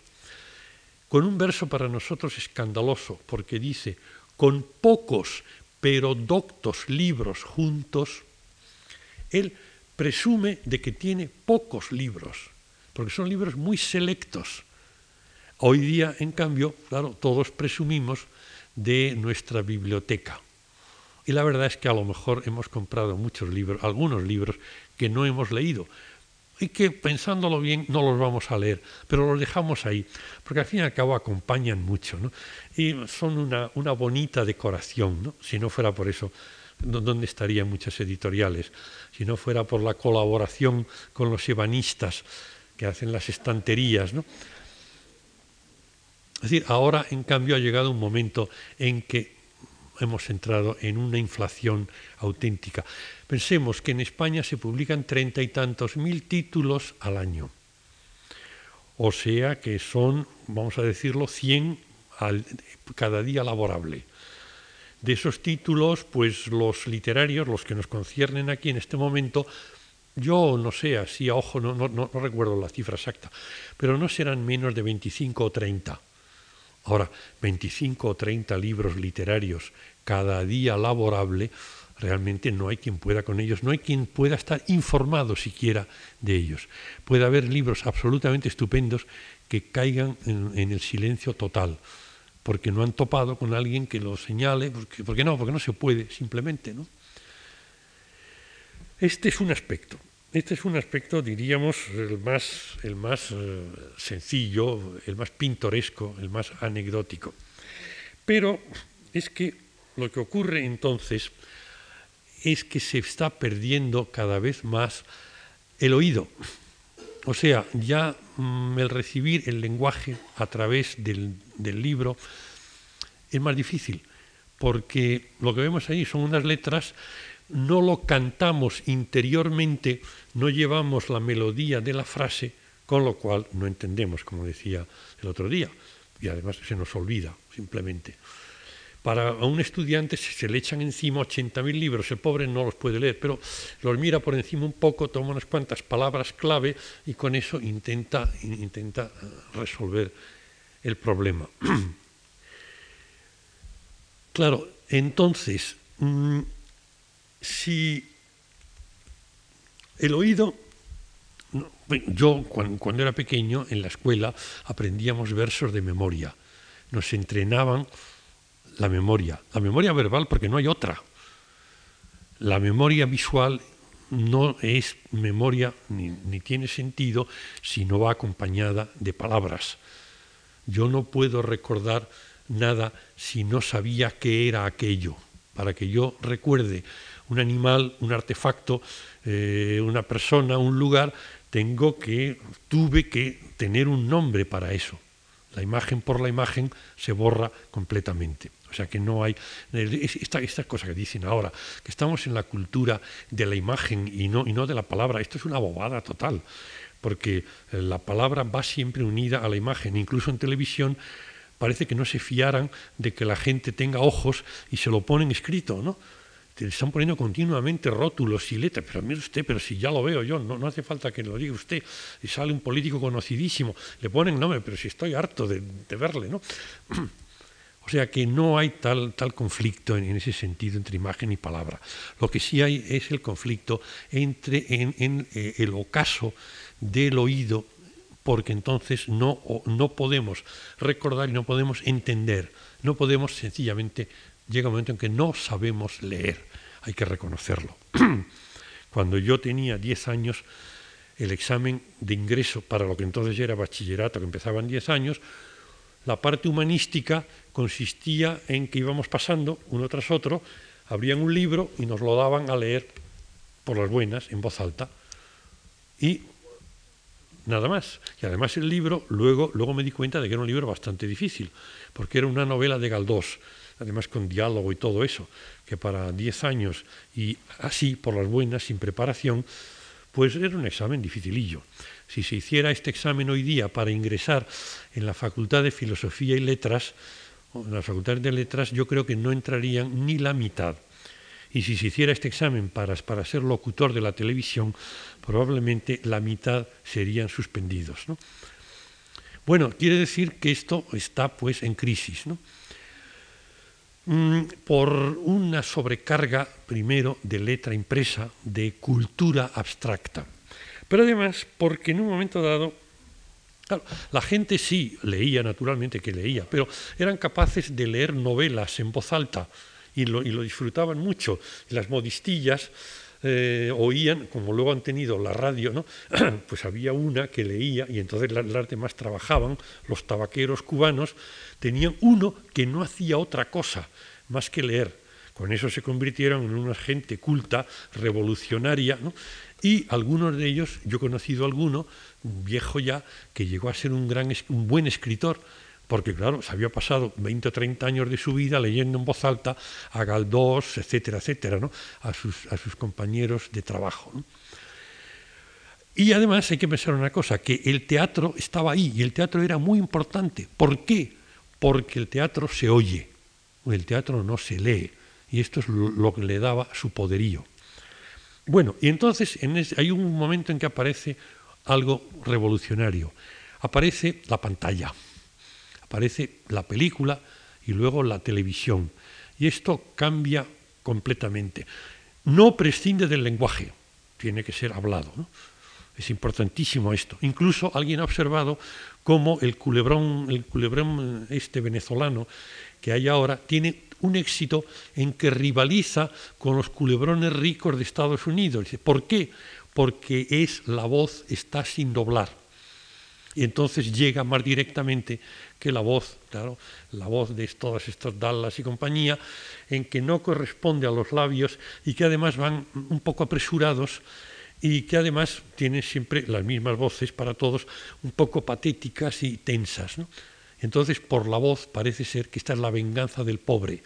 con un verso para nosotros escandaloso, porque dice, con pocos pero doctos libros juntos, él presume de que tiene pocos libros, porque son libros muy selectos. Hoy día, en cambio, claro, todos presumimos de nuestra biblioteca. Y la verdad es que a lo mejor hemos comprado muchos libros, algunos libros que no hemos leído, y que pensándolo bien no los vamos a leer, pero los dejamos ahí, porque al fin y al cabo acompañan mucho, ¿no? Y son una, una bonita decoración, ¿no? Si no fuera por eso, ¿dónde estarían muchas editoriales? Si no fuera por la colaboración con los ebanistas que hacen las estanterías, ¿no? Es decir, ahora en cambio ha llegado un momento en que hemos entrado en una inflación auténtica. Pensemos que en España se publican treinta y tantos mil títulos al año. O sea que son, vamos a decirlo, 100 cada día laborable. De esos títulos, pues los literarios, los que nos conciernen aquí en este momento, yo no sé, así a ojo, no, no, no recuerdo la cifra exacta, pero no serán menos de 25 o 30 Ahora, 25 o 30 libros literarios cada día laborable, realmente no hay quien pueda con ellos, no hay quien pueda estar informado siquiera de ellos. Puede haber libros absolutamente estupendos que caigan en, el silencio total, porque no han topado con alguien que lo señale, porque, porque no, porque no se puede, simplemente. ¿no? Este es un aspecto. Este es un aspecto, diríamos, el más, eh, sencillo, el más pintoresco, el más anecdótico. Pero es que lo que ocurre entonces es que se está perdiendo cada vez más el oído. O sea, ya mm, el recibir el lenguaje a través del, del libro es más difícil, porque lo que vemos ahí son unas letras no lo cantamos interiormente, no llevamos la melodía de la frase, con lo cual no entendemos, como decía el otro día, y además se nos olvida simplemente. Para un estudiante se le echan encima 80.000 libros, el pobre no los puede leer, pero los mira por encima un poco, toma unas cuantas palabras clave y con eso intenta, intenta eh, resolver el problema. claro, entonces, mm, si el oído, yo cuando, era pequeño en la escuela aprendíamos versos de memoria, nos entrenaban la memoria, la memoria verbal porque no hay otra. La memoria visual no es memoria ni, tiene sentido si no va acompañada de palabras. Yo no puedo recordar nada si no sabía qué era aquello. Para que yo recuerde un animal, un artefacto, eh, una persona, un lugar, tengo que, tuve que tener un nombre para eso. La imagen por la imagen se borra completamente. O sea que no hay esta, esta cosa que dicen ahora, que estamos en la cultura de la imagen y no, y no de la palabra. Esto es una bobada total, porque la palabra va siempre unida a la imagen. Incluso en televisión parece que no se fiaran de que la gente tenga ojos y se lo ponen escrito, ¿no? Te están poniendo continuamente rótulos y letras, pero mire usted, pero si ya lo veo yo, no, no hace falta que lo diga usted, y sale un político conocidísimo, le ponen nombre, pero si estoy harto de, verle, ¿no? O sea que no hay tal, tal conflicto en, ese sentido entre imagen y palabra. Lo que sí hay es el conflicto entre en, eh, el ocaso del oído, porque entonces no, no podemos recordar y no podemos entender, no podemos sencillamente llega un momento en que no sabemos leer, hay que reconocerlo. Cuando yo tenía 10 años, el examen de ingreso para lo que entonces era bachillerato, que empezaba en 10 años, la parte humanística consistía en que íbamos pasando uno tras otro, abrían un libro y nos lo daban a leer por las buenas, en voz alta, y nada más. Y además el libro, luego, luego me di cuenta de que era un libro bastante difícil, porque era una novela de Galdós, además con diálogo y todo eso, que para 10 años y así, por las buenas, sin preparación, pues era un examen dificilillo. Si se hiciera este examen hoy día para ingresar en la Facultad de Filosofía y Letras, en la Facultad de Letras, yo creo que no entrarían ni la mitad. Y si se hiciera este examen para, para ser locutor de la televisión, probablemente la mitad serían suspendidos. Bueno, quiere decir que esto está pues en crisis. ¿no? Mm, por una sobrecarga, primero, de letra impresa, de cultura abstracta, pero además porque en un momento dado, la gente sí leía, naturalmente que leía, pero eran capaces de leer novelas en voz alta y lo, disfrutaban mucho. las modistillas eh, oían, como luego han tenido la radio, ¿no? pues había una que leía y entonces las demás trabajaban, los tabaqueros cubanos tenían uno que no hacía otra cosa más que leer. Con eso se convirtieron en una gente culta, revolucionaria, y algunos de ellos, yo he conocido alguno, viejo ya, que llegó a ser un, gran, un buen escritor, porque claro, se había pasado 20 o 30 años de su vida leyendo en voz alta a Galdós, etcétera, etcétera, ¿no? a, sus, a sus compañeros de trabajo. Y además hay que pensar una cosa, que el teatro estaba ahí y el teatro era muy importante. ¿Por qué? Porque el teatro se oye, el teatro no se lee, y esto es lo que le daba su poderío. Bueno, y entonces hay un momento en que aparece algo revolucionario. Aparece la pantalla, aparece la película y luego la televisión. Y esto cambia completamente. No prescinde del lenguaje, tiene que ser hablado. Es importantísimo esto. Incluso alguien ha observado cómo el culebrón, el culebrón este venezolano que hay ahora tiene un éxito en que rivaliza con los culebrones ricos de Estados Unidos. ¿Por qué? Porque es la voz está sin doblar. Y entonces llega más directamente que la voz, claro, la voz de todos estos Dallas y compañía, en que no corresponde a los labios y que además van un poco apresurados y que además tienen siempre las mismas voces para todos, un poco patéticas y tensas. Entonces, por la voz parece ser que esta es la venganza del pobre.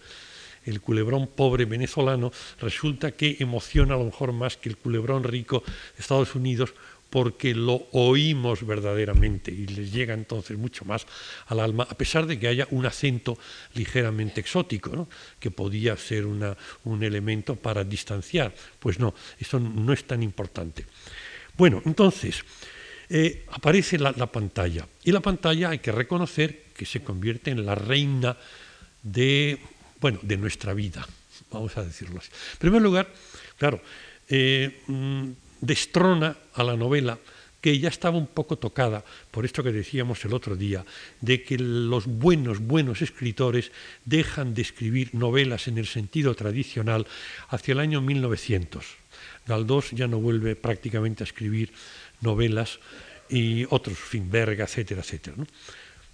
El culebrón pobre venezolano resulta que emociona a lo mejor más que el culebrón rico de Estados Unidos porque lo oímos verdaderamente y les llega entonces mucho más al alma, a pesar de que haya un acento ligeramente exótico, que podía ser un elemento para distanciar. Pues no, eso no es tan importante. Bueno, entonces, eh, aparece la, pantalla. Y la pantalla hay que reconocer que se convierte en la reina de, bueno, de nuestra vida, vamos a decirlo así. En primer lugar, claro, eh, mm, destrona a la novela que ya estaba un poco tocada por esto que decíamos el otro día, de que los buenos, buenos escritores dejan de escribir novelas en el sentido tradicional hacia el año 1900. Galdós ya no vuelve prácticamente a escribir novelas y otros, Finberg, etcétera, etcétera.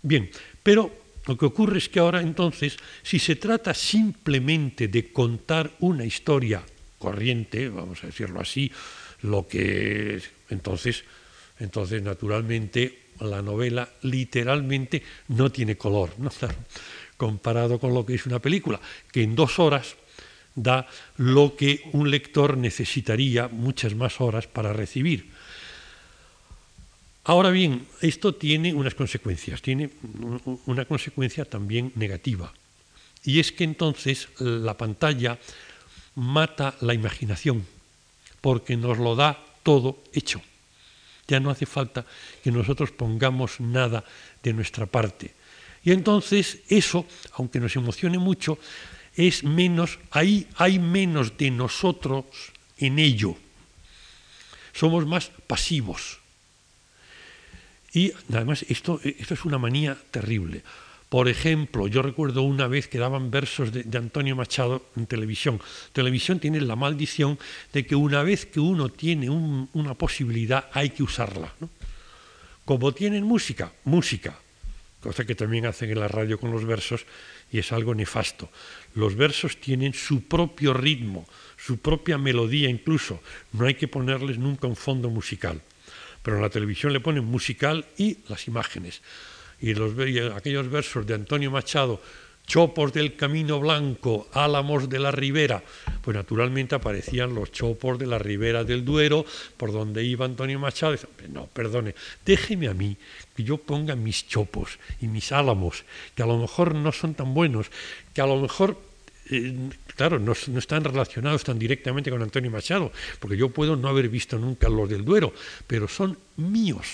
Bien, pero lo que ocurre es que ahora entonces, si se trata simplemente de contar una historia corriente, vamos a decirlo así, lo que entonces, entonces naturalmente la novela literalmente no tiene color, comparado con lo que es una película, que en dos horas da lo que un lector necesitaría muchas más horas para recibir. Ahora bien, esto tiene unas consecuencias, tiene una consecuencia también negativa, y es que entonces la pantalla mata la imaginación, porque nos lo da todo hecho. Ya no hace falta que nosotros pongamos nada de nuestra parte. Y entonces eso, aunque nos emocione mucho, es menos, ahí hay menos de nosotros en ello. Somos más pasivos y además esto, esto es una manía terrible. Por ejemplo, yo recuerdo una vez que daban versos de, Antonio Machado en televisión. Televisión tiene la maldición de que una vez que uno tiene una posibilidad hay que usarla. Como tienen música, música, cosa que también hacen en la radio con los versos y es algo nefasto. Los versos tienen su propio ritmo, su propia melodía incluso. No hay que ponerles nunca un fondo musical pero en la televisión le ponen musical y las imágenes. Y, los, aquellos versos de Antonio Machado, chopos del Camino Blanco, álamos de la Ribera, pues naturalmente aparecían los chopos de la Ribera del Duero, por donde iba Antonio Machado. no, perdone, déjeme a mí que yo ponga mis chopos y mis álamos, que a lo mejor no son tan buenos, que a lo mejor eh, claro, no, están relacionados tan directamente con Antonio Machado, porque yo puedo no haber visto nunca los del Duero, pero son míos.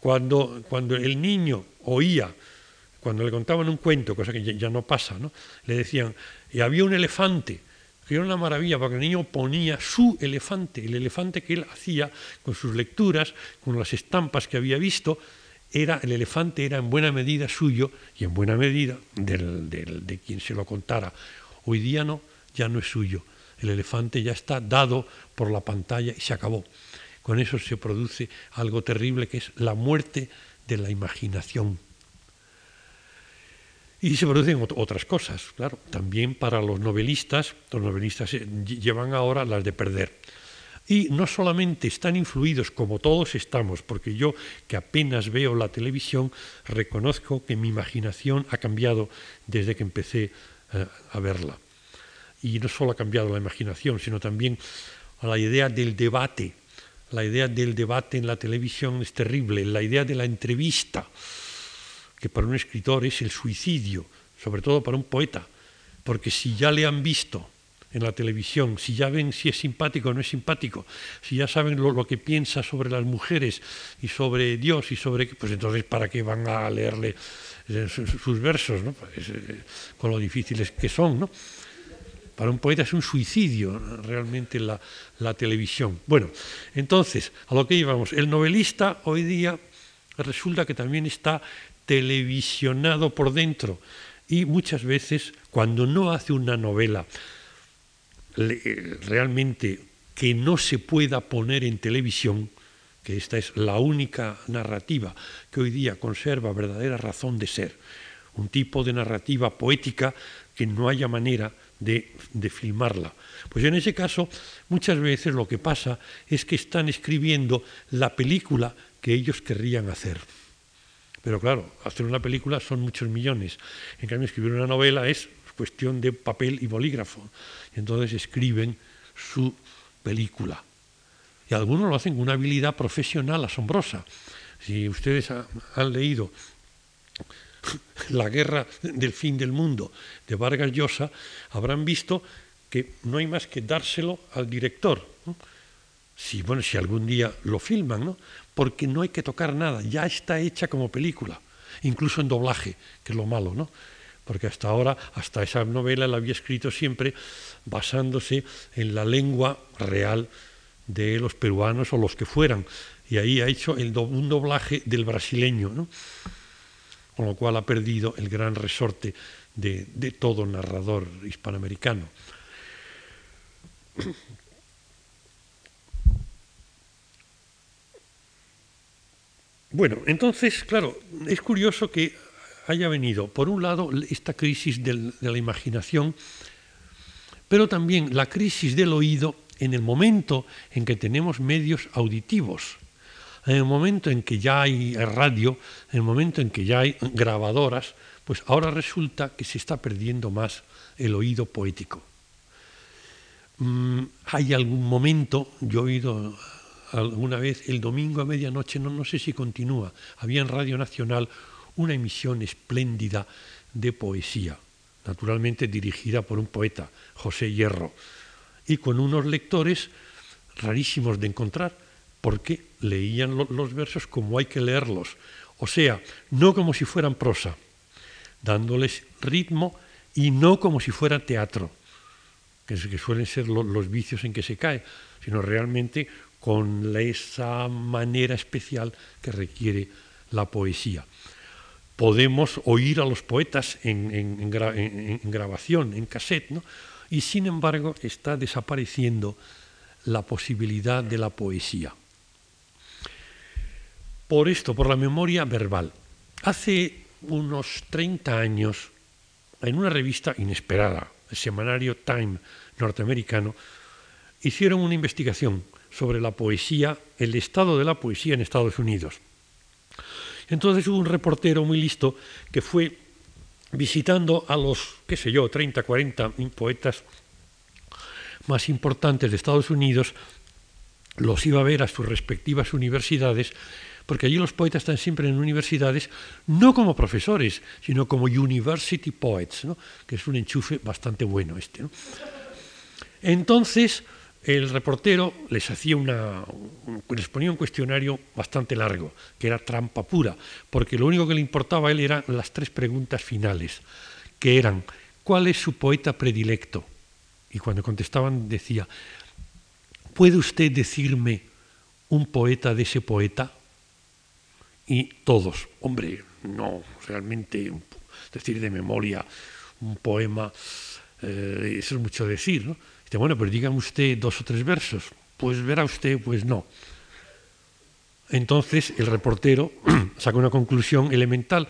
Cuando, cuando el niño oía, cuando le contaban un cuento, cosa que ya, no pasa, le decían, y había un elefante, que era una maravilla, porque el niño ponía su elefante, el elefante que él hacía con sus lecturas, con las estampas que había visto, era, el elefante era en buena medida suyo y en buena medida de quien se lo contara. Hoy día no, ya no es suyo. El elefante ya está dado por la pantalla y se acabó. Con eso se produce algo terrible que es la muerte de la imaginación. Y se producen otras cosas, claro. También para los novelistas, los novelistas llevan ahora las de perder. Y no solamente están influidos como todos estamos, porque yo que apenas veo la televisión, reconozco que mi imaginación ha cambiado desde que empecé eh, a verla. Y no solo ha cambiado la imaginación, sino también la idea del debate. La idea del debate en la televisión es terrible, la idea de la entrevista, que para un escritor es el suicidio, sobre todo para un poeta, porque si ya le han visto en la televisión, si ya ven si es simpático o no es simpático, si ya saben lo, que piensa sobre las mujeres y sobre Dios y sobre... Pues entonces, ¿para qué van a leerle eh, sus, versos, ¿no? Pues, eh, con lo difíciles que son, ¿no? Para un poeta es un suicidio realmente la, televisión. Bueno, entonces, a lo que íbamos, el novelista hoy día resulta que también está televisionado por dentro y muchas veces cuando no hace una novela realmente que no se pueda poner en televisión, que esta es la única narrativa que hoy día conserva verdadera razón de ser, un tipo de narrativa poética que no haya manera de, filmarla. Pues en ese caso, muchas veces lo que pasa es que están escribiendo la película que ellos querrían hacer. Pero claro, hacer una película son muchos millones. En cambio, escribir una novela es cuestión de papel y bolígrafo. Entonces escriben su película. Y algunos lo hacen con una habilidad profesional asombrosa. Si ustedes han leído La guerra del fin del mundo de Vargas Llosa, habrán visto que no hay más que dárselo al director. Si, bueno, si algún día lo filman, ¿no? porque no hay que tocar nada, ya está hecha como película, incluso en doblaje, que es lo malo, ¿no? porque hasta ahora, hasta esa novela la había escrito siempre basándose en la lengua real de los peruanos o los que fueran, y ahí ha hecho el un doblaje del brasileño, ¿no? Con lo cual ha perdido el gran resorte de, de todo narrador hispanoamericano. Bueno, entonces, claro, es curioso que haya venido, por un lado, esta crisis de la imaginación, pero también la crisis del oído en el momento en que tenemos medios auditivos, en el momento en que ya hay radio, en el momento en que ya hay grabadoras, pues ahora resulta que se está perdiendo más el oído poético. Mm, hay algún momento, yo he oído alguna vez el domingo a medianoche, no, no sé si continúa, había en Radio Nacional una emisión espléndida de poesía, naturalmente dirigida por un poeta, José Hierro, y con unos lectores rarísimos de encontrar, porque leían los versos como hay que leerlos, o sea, no como si fueran prosa, dándoles ritmo y no como si fuera teatro, que, suelen ser los vicios en que se cae, sino realmente con esa manera especial que requiere la poesía podemos oír a los poetas en, grabación, en cassette, ¿no? y sin embargo está desapareciendo la posibilidad de la poesía. Por esto, por la memoria verbal. Hace unos 30 años, en una revista inesperada, el semanario Time norteamericano, hicieron una investigación sobre la poesía, el estado de la poesía en Estados Unidos. Entonces hubo un reportero muy listo que fue visitando a los, qué sé yo, 30, 40 poetas más importantes de Estados Unidos, los iba a ver a sus respectivas universidades, porque allí los poetas están siempre en universidades, no como profesores, sino como university poets, ¿no? que es un enchufe bastante bueno este. Entonces, el reportero les hacía una, les ponía un cuestionario bastante largo, que era trampa pura, porque lo único que le importaba a él eran las tres preguntas finales, que eran, ¿cuál es su poeta predilecto? Y cuando contestaban decía, ¿puede usted decirme un poeta de ese poeta? Y todos, hombre, no, realmente, decir de memoria un poema Eh, eso es mucho decir, ¿no? Dice, bueno, pero dígame usted dos o tres versos. Pues verá usted, pues no. Entonces el reportero saca una conclusión elemental.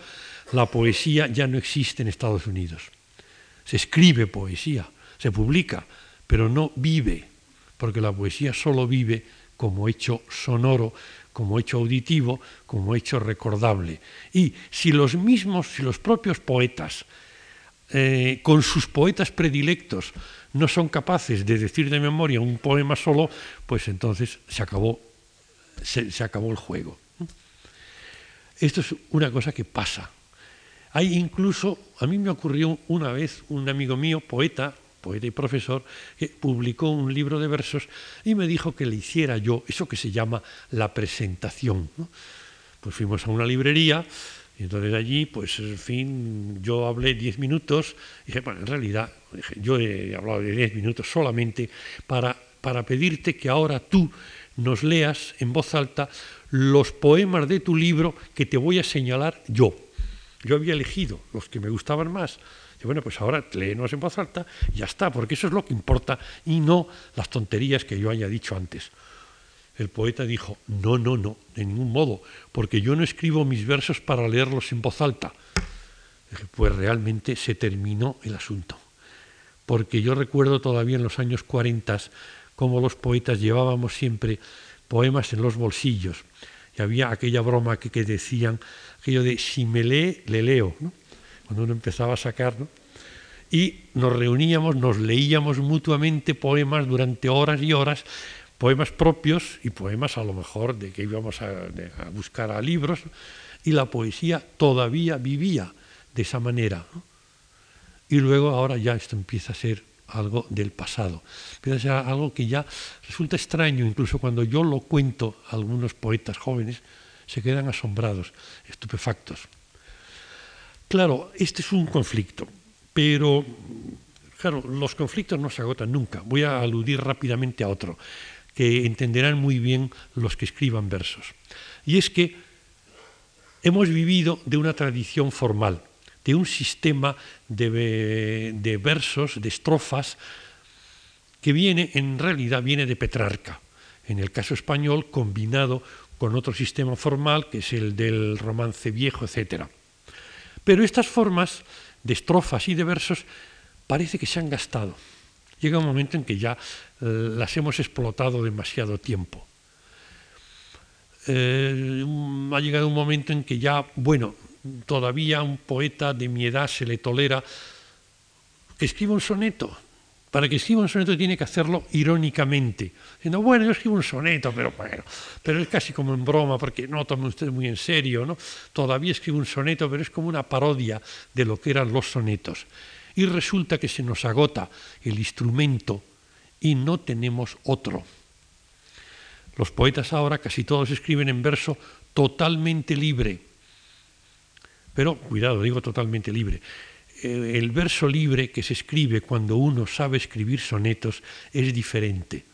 La poesía ya no existe en Estados Unidos. Se escribe poesía, se publica, pero no vive, porque la poesía solo vive como hecho sonoro, como hecho auditivo, como hecho recordable. Y si los mismos, si los propios poetas, eh, con sus poetas predilectos, no son capaces de decir de memoria un poema solo, pues entonces se acabó, se, acabó el juego. Esto es una cosa que pasa. Hay incluso, a mí me ocurrió una vez un amigo mío, poeta, poeta y profesor, que publicó un libro de versos y me dijo que le hiciera yo eso que se llama la presentación. Pues fuimos a una librería, y entonces allí, pues en fin, yo hablé diez minutos, y dije, bueno, en realidad, yo he hablado de diez minutos solamente para, para pedirte que ahora tú nos leas en voz alta los poemas de tu libro que te voy a señalar yo. Yo había elegido los que me gustaban más. Y bueno, pues ahora léenos en voz alta y ya está, porque eso es lo que importa y no las tonterías que yo haya dicho antes. El poeta dijo, no, no, no, de ningún modo, porque yo no escribo mis versos para leerlos en voz alta. Pues realmente se terminó el asunto. Porque yo recuerdo todavía en los años 40 cómo los poetas llevábamos siempre poemas en los bolsillos. Y había aquella broma que, decían, aquello de si me lee, le leo. Cuando uno empezaba a sacar. Y nos reuníamos, nos leíamos mutuamente poemas durante horas y horas poemas propios y poemas a lo mejor de que íbamos a, buscar a libros, y la poesía todavía vivía de esa manera. Y luego ahora ya esto empieza a ser algo del pasado, empieza a ser algo que ya resulta extraño, incluso cuando yo lo cuento a algunos poetas jóvenes, se quedan asombrados, estupefactos. Claro, este es un conflicto, pero claro, los conflictos no se agotan nunca. Voy a aludir rápidamente a otro que entenderán muy bien los que escriban versos. Y es que hemos vivido de una tradición formal, de un sistema de, versos, de estrofas, que viene, en realidad, viene de Petrarca, en el caso español combinado con otro sistema formal, que es el del romance viejo, etc. Pero estas formas de estrofas y de versos parece que se han gastado. Llega un momento en que ya eh, las hemos explotado demasiado tiempo. Eh, ha llegado un momento en que ya, bueno, todavía un poeta de mi edad se le tolera que un soneto. Para que escriba un soneto tiene que hacerlo irónicamente. Diciendo, bueno, yo escribo un soneto, pero bueno, pero es casi como en broma, porque no tome usted muy en serio, ¿no? Todavía escribo un soneto, pero es como una parodia de lo que eran los sonetos y resulta que se nos agota el instrumento y no tenemos otro. Los poetas ahora casi todos escriben en verso totalmente libre. Pero, cuidado, digo totalmente libre. Eh, el verso libre que se escribe cuando uno sabe escribir sonetos es diferente,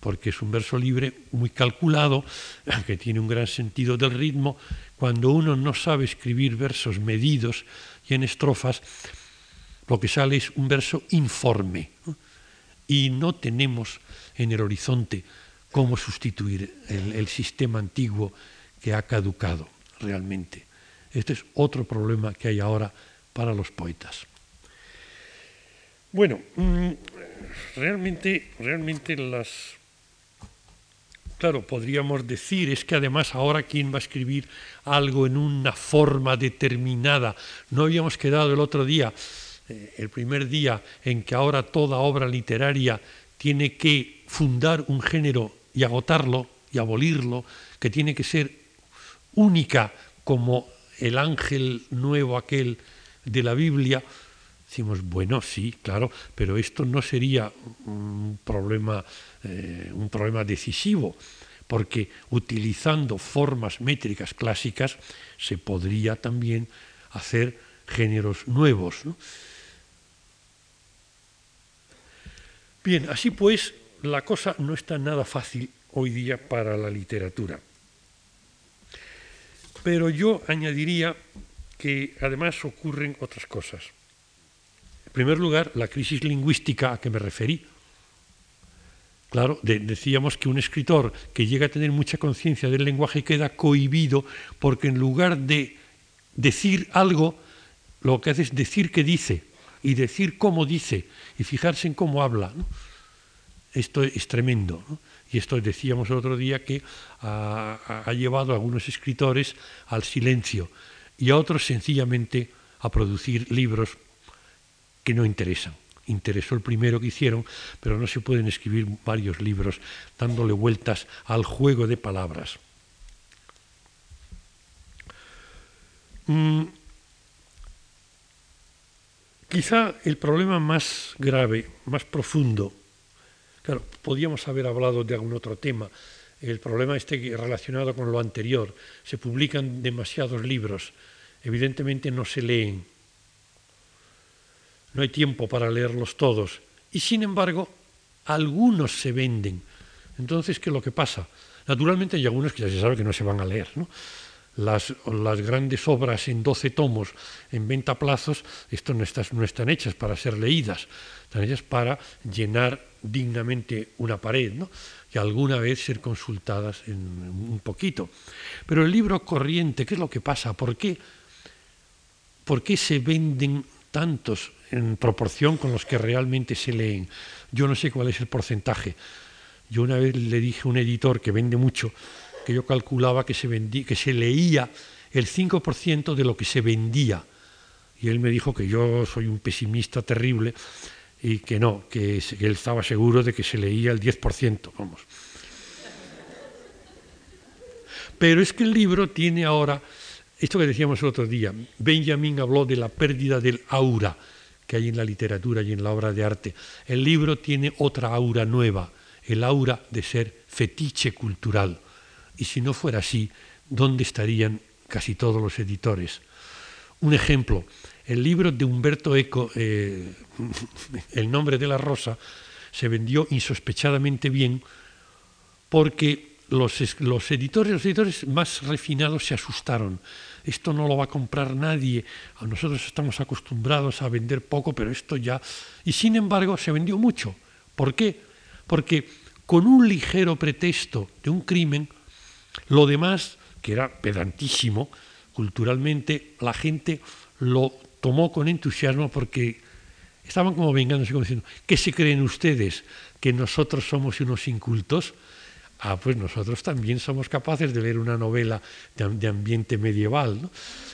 porque es un verso libre muy calculado, que tiene un gran sentido del ritmo. Cuando uno no sabe escribir versos medidos y en estrofas, lo que sale es un verso informe. Y no tenemos en el horizonte cómo sustituir el, sistema antiguo que ha caducado realmente. Este es otro problema que hay ahora para los poetas. Bueno, mm, realmente, realmente las... Claro, podríamos decir, es que además ahora quién va a escribir algo en una forma determinada. No habíamos quedado el otro día eh, el primer día en que ahora toda obra literaria tiene que fundar un género y agotarlo y abolirlo, que tiene que ser única como el ángel nuevo aquel de la Biblia, decimos, bueno, sí, claro, pero esto no sería un problema, eh, un problema decisivo, porque utilizando formas métricas clásicas se podría también hacer géneros nuevos. Bien, así pues, la cosa no está nada fácil hoy día para la literatura. Pero yo añadiría que además ocurren otras cosas. En primer lugar, la crisis lingüística a que me referí. Claro, decíamos que un escritor que llega a tener mucha conciencia del lenguaje queda cohibido porque en lugar de decir algo, lo que hace es decir que dice y decir cómo dice y fijarse en cómo habla. Esto es tremendo. Y esto decíamos el otro día que ha llevado a algunos escritores al silencio y a otros sencillamente a producir libros que no interesan. Interesó el primero que hicieron, pero no se pueden escribir varios libros dándole vueltas al juego de palabras. Mm, quizá el problema más grave, más profundo, claro, podíamos haber hablado de algún otro tema, el problema este relacionado con lo anterior, se publican demasiados libros, evidentemente no se leen, no hay tiempo para leerlos todos. Y sin embargo, algunos se venden. Entonces, ¿qué es lo que pasa? Naturalmente hay algunos que ya se sabe que no se van a leer. Las, las, grandes obras en 12 tomos en 20 plazos, esto no, no están hechas para ser leídas, están hechas para llenar dignamente una pared ¿no? y alguna vez ser consultadas en un poquito. Pero el libro corriente, ¿qué es lo que pasa? ¿Por qué, por qué se venden tantos en proporción con los que realmente se leen. Yo no sé cuál es el porcentaje. Yo una vez le dije a un editor que vende mucho que yo calculaba que se, que se leía el 5% de lo que se vendía. Y él me dijo que yo soy un pesimista terrible y que no, que, él estaba seguro de que se leía el 10%. Vamos. Pero es que el libro tiene ahora, esto que decíamos el otro día, Benjamin habló de la pérdida del aura que hay en la literatura y en la obra de arte. El libro tiene otra aura nueva, el aura de ser fetiche cultural. Y si no fuera así, ¿dónde estarían casi todos los editores? Un ejemplo, el libro de Humberto Eco, eh, El nombre de la rosa, se vendió insospechadamente bien porque los, los, editores, los editores más refinados se asustaron esto no lo va a comprar nadie, nosotros estamos acostumbrados a vender poco, pero esto ya... Y sin embargo se vendió mucho. ¿Por qué? Porque con un ligero pretexto de un crimen, lo demás, que era pedantísimo, culturalmente, la gente lo tomó con entusiasmo porque estaban como vengándose, como diciendo, ¿qué se creen ustedes? ¿Que nosotros somos unos incultos? ah, pues nosotros también somos capaces de leer una novela de, ambiente medieval.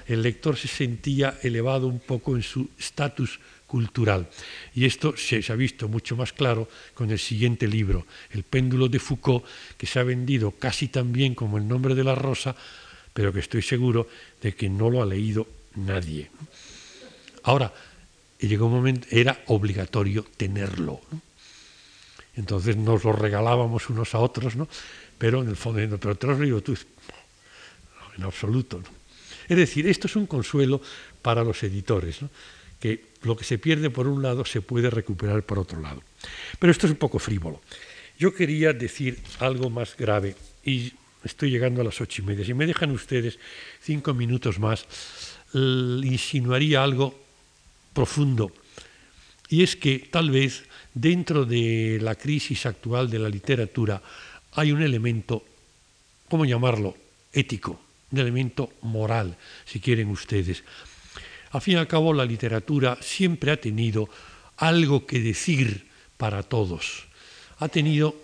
El lector se sentía elevado un poco en su estatus cultural. Y esto se, ha visto mucho más claro con el siguiente libro, El péndulo de Foucault, que se ha vendido casi tan bien como El nombre de la rosa, pero que estoy seguro de que no lo ha leído nadie. Ahora, llegó un momento, era obligatorio tenerlo. Entonces nos lo regalábamos unos a otros, ¿no? Pero en el fondo, pero te tú, en absoluto. Es decir, esto es un consuelo para los editores. Que lo que se pierde por un lado se puede recuperar por otro lado. Pero esto es un poco frívolo. Yo quería decir algo más grave y estoy llegando a las ocho y media. Si me dejan ustedes cinco minutos más, insinuaría algo profundo. Y es que tal vez dentro de la crisis actual de la literatura hay un elemento, ¿cómo llamarlo?, ético, un elemento moral, si quieren ustedes. Al fin y al cabo, la literatura siempre ha tenido algo que decir para todos. Ha tenido,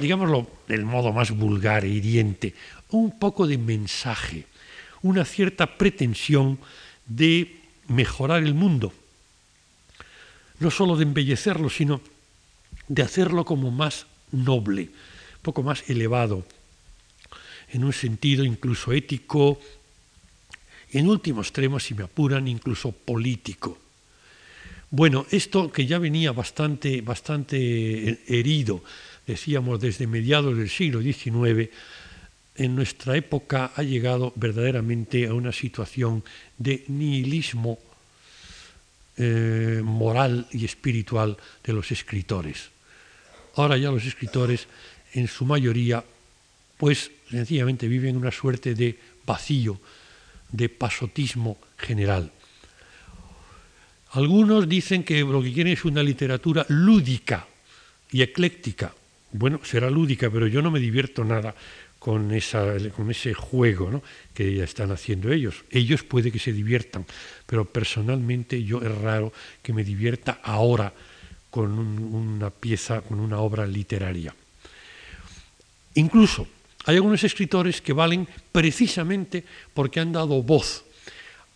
digámoslo del modo más vulgar e hiriente, un poco de mensaje, una cierta pretensión de mejorar el mundo. No solo de embellecerlo, sino de hacerlo como más noble, un poco más elevado, en un sentido incluso ético, en último extremo, si me apuran, incluso político. Bueno, esto que ya venía bastante, bastante herido, decíamos, desde mediados del siglo XIX, en nuestra época ha llegado verdaderamente a una situación de nihilismo eh, moral y espiritual de los escritores. Ahora ya los escritores, en su mayoría, pues sencillamente viven una suerte de vacío, de pasotismo general. Algunos dicen que lo que quieren es una literatura lúdica y ecléctica. Bueno, será lúdica, pero yo no me divierto nada con, esa, con ese juego que ya están haciendo ellos. Ellos puede que se diviertan, pero personalmente yo es raro que me divierta ahora con una pieza, con una obra literaria. Incluso hay algunos escritores que valen precisamente porque han dado voz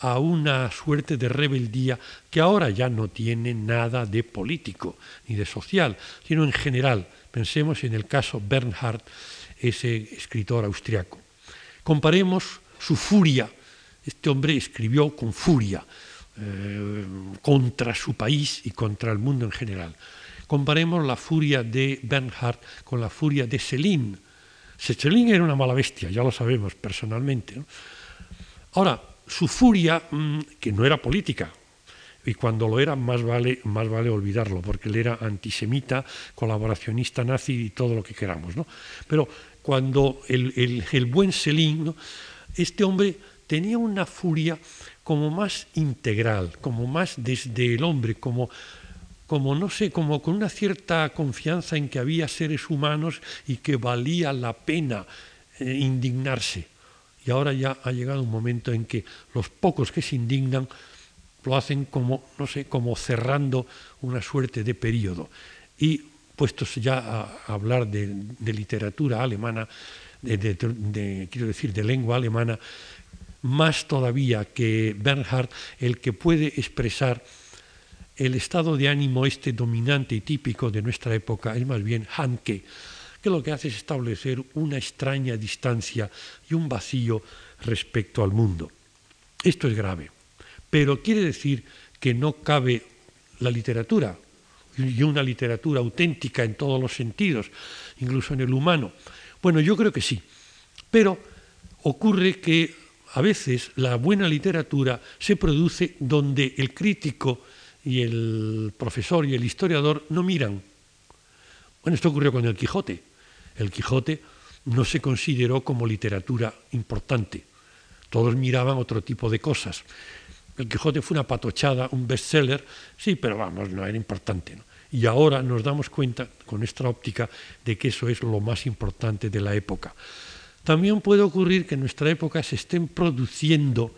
a una suerte de rebeldía que ahora ya no tiene nada de político ni de social, sino en general. Pensemos en el caso Bernhard, ese escritor austriaco. Comparemos su furia. Este hombre escribió con furia eh, contra su país y contra el mundo en general. Comparemos la furia de Bernhard con la furia de Céline. Céline era una mala bestia, ya lo sabemos personalmente. Ahora, su furia, mm, que no era política, y cuando lo era más vale, más vale olvidarlo, porque él era antisemita, colaboracionista nazi y todo lo que queramos. ¿no? Pero cuando el, buen Selín, este hombre tenía una furia como más integral, como más desde el hombre, como, como no sé, como con una cierta confianza en que había seres humanos y que valía la pena eh, indignarse. Y ahora ya ha llegado un momento en que los pocos que se indignan lo hacen como, no sé, como cerrando una suerte de periodo. Y puestos ya a, hablar de, literatura alemana, de, quiero decir, de lengua alemana, más todavía que Bernhard, el que puede expresar el estado de ánimo este dominante y típico de nuestra época es más bien Hanke, que lo que hace es establecer una extraña distancia y un vacío respecto al mundo. Esto es grave, pero quiere decir que no cabe la literatura, y una literatura auténtica en todos los sentidos, incluso en el humano. Bueno, yo creo que sí, pero ocurre que a veces la buena literatura se produce donde el crítico y el profesor y el historiador no miran. Bueno, esto ocurrió con el Quijote. El Quijote no se consideró como literatura importante. Todos miraban otro tipo de cosas. El Quijote fue una patochada, un bestseller, sí, pero vamos, no era importante. Y ahora nos damos cuenta, con esta óptica, de que eso es lo más importante de la época. También puede ocurrir que en nuestra época se estén produciendo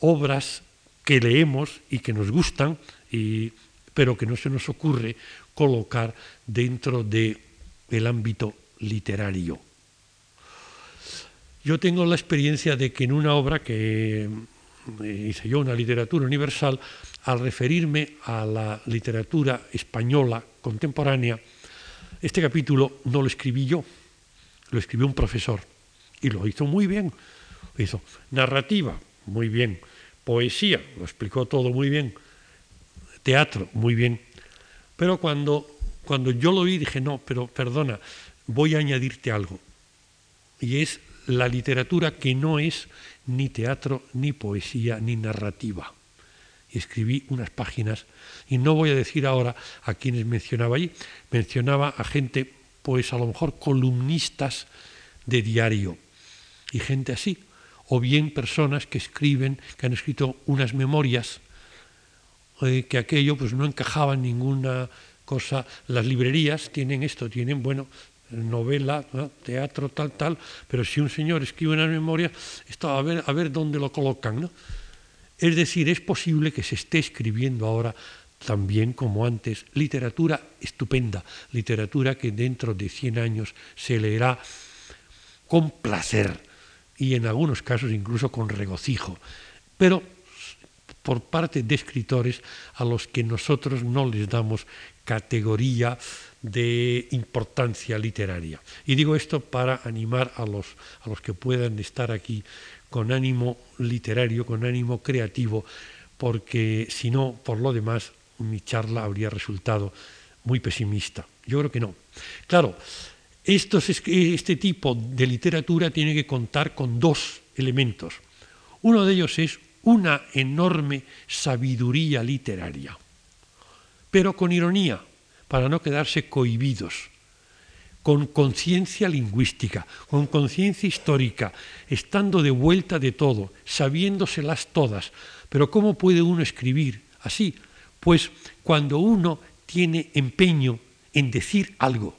obras que leemos y que nos gustan, pero que no se nos ocurre colocar dentro del ámbito literario. Yo tengo la experiencia de que en una obra que eh, hice yo, una literatura universal, al referirme a la literatura española contemporánea, este capítulo no lo escribí yo, lo escribió un profesor y lo hizo muy bien. Lo hizo narrativa, muy bien. Poesía, lo explicó todo muy bien. Teatro, muy bien. Pero cuando, cuando yo lo oí dije, no, pero perdona, voy a añadirte algo. Y es la literatura que no es ni teatro, ni poesía, ni narrativa. Y escribí unas páginas, y no voy a decir ahora a quienes mencionaba allí, mencionaba a gente, pues a lo mejor columnistas de diario, y gente así, o bien personas que escriben, que han escrito unas memorias, eh, que aquello pues no encajaba en ninguna cosa. Las librerías tienen esto, tienen, bueno, novela, teatro, tal, tal, pero si un señor escribe una memoria, esto a ver, a ver dónde lo colocan. ¿no? Es decir, es posible que se esté escribiendo ahora también como antes, literatura estupenda, literatura que dentro de 100 años se leerá con placer y en algunos casos incluso con regocijo, pero por parte de escritores a los que nosotros no les damos categoría de importancia literaria. Y digo esto para animar a los, a los que puedan estar aquí con ánimo literario, con ánimo creativo, porque si no, por lo demás, mi charla habría resultado muy pesimista. Yo creo que no. Claro, este tipo de literatura tiene que contar con dos elementos. Uno de ellos es una enorme sabiduría literaria, pero con ironía, para no quedarse cohibidos, con conciencia lingüística, con conciencia histórica, estando de vuelta de todo, sabiéndoselas todas. Pero ¿cómo puede uno escribir así, Pues cuando uno tiene empeño en decir algo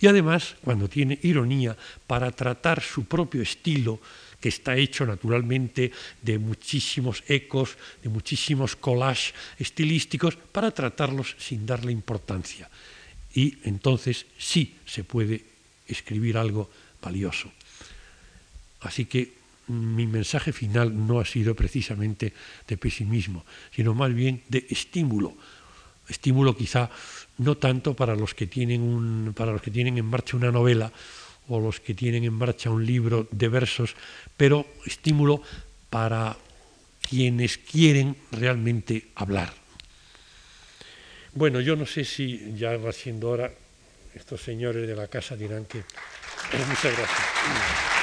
y además cuando tiene ironía para tratar su propio estilo, que está hecho naturalmente de muchísimos ecos, de muchísimos collages estilísticos, para tratarlos sin darle importancia. Y entonces sí se puede escribir algo valioso. Así que mi mensaje final no ha sido precisamente de pesimismo, sino más bien de estímulo. Estímulo quizá no tanto para los que tienen, un, para los que tienen en marcha una novela o los que tienen en marcha un libro de versos, pero estímulo para quienes quieren realmente hablar. Bueno, yo no sé si ya va siendo hora, estos señores de la casa dirán que... Muchas gracias.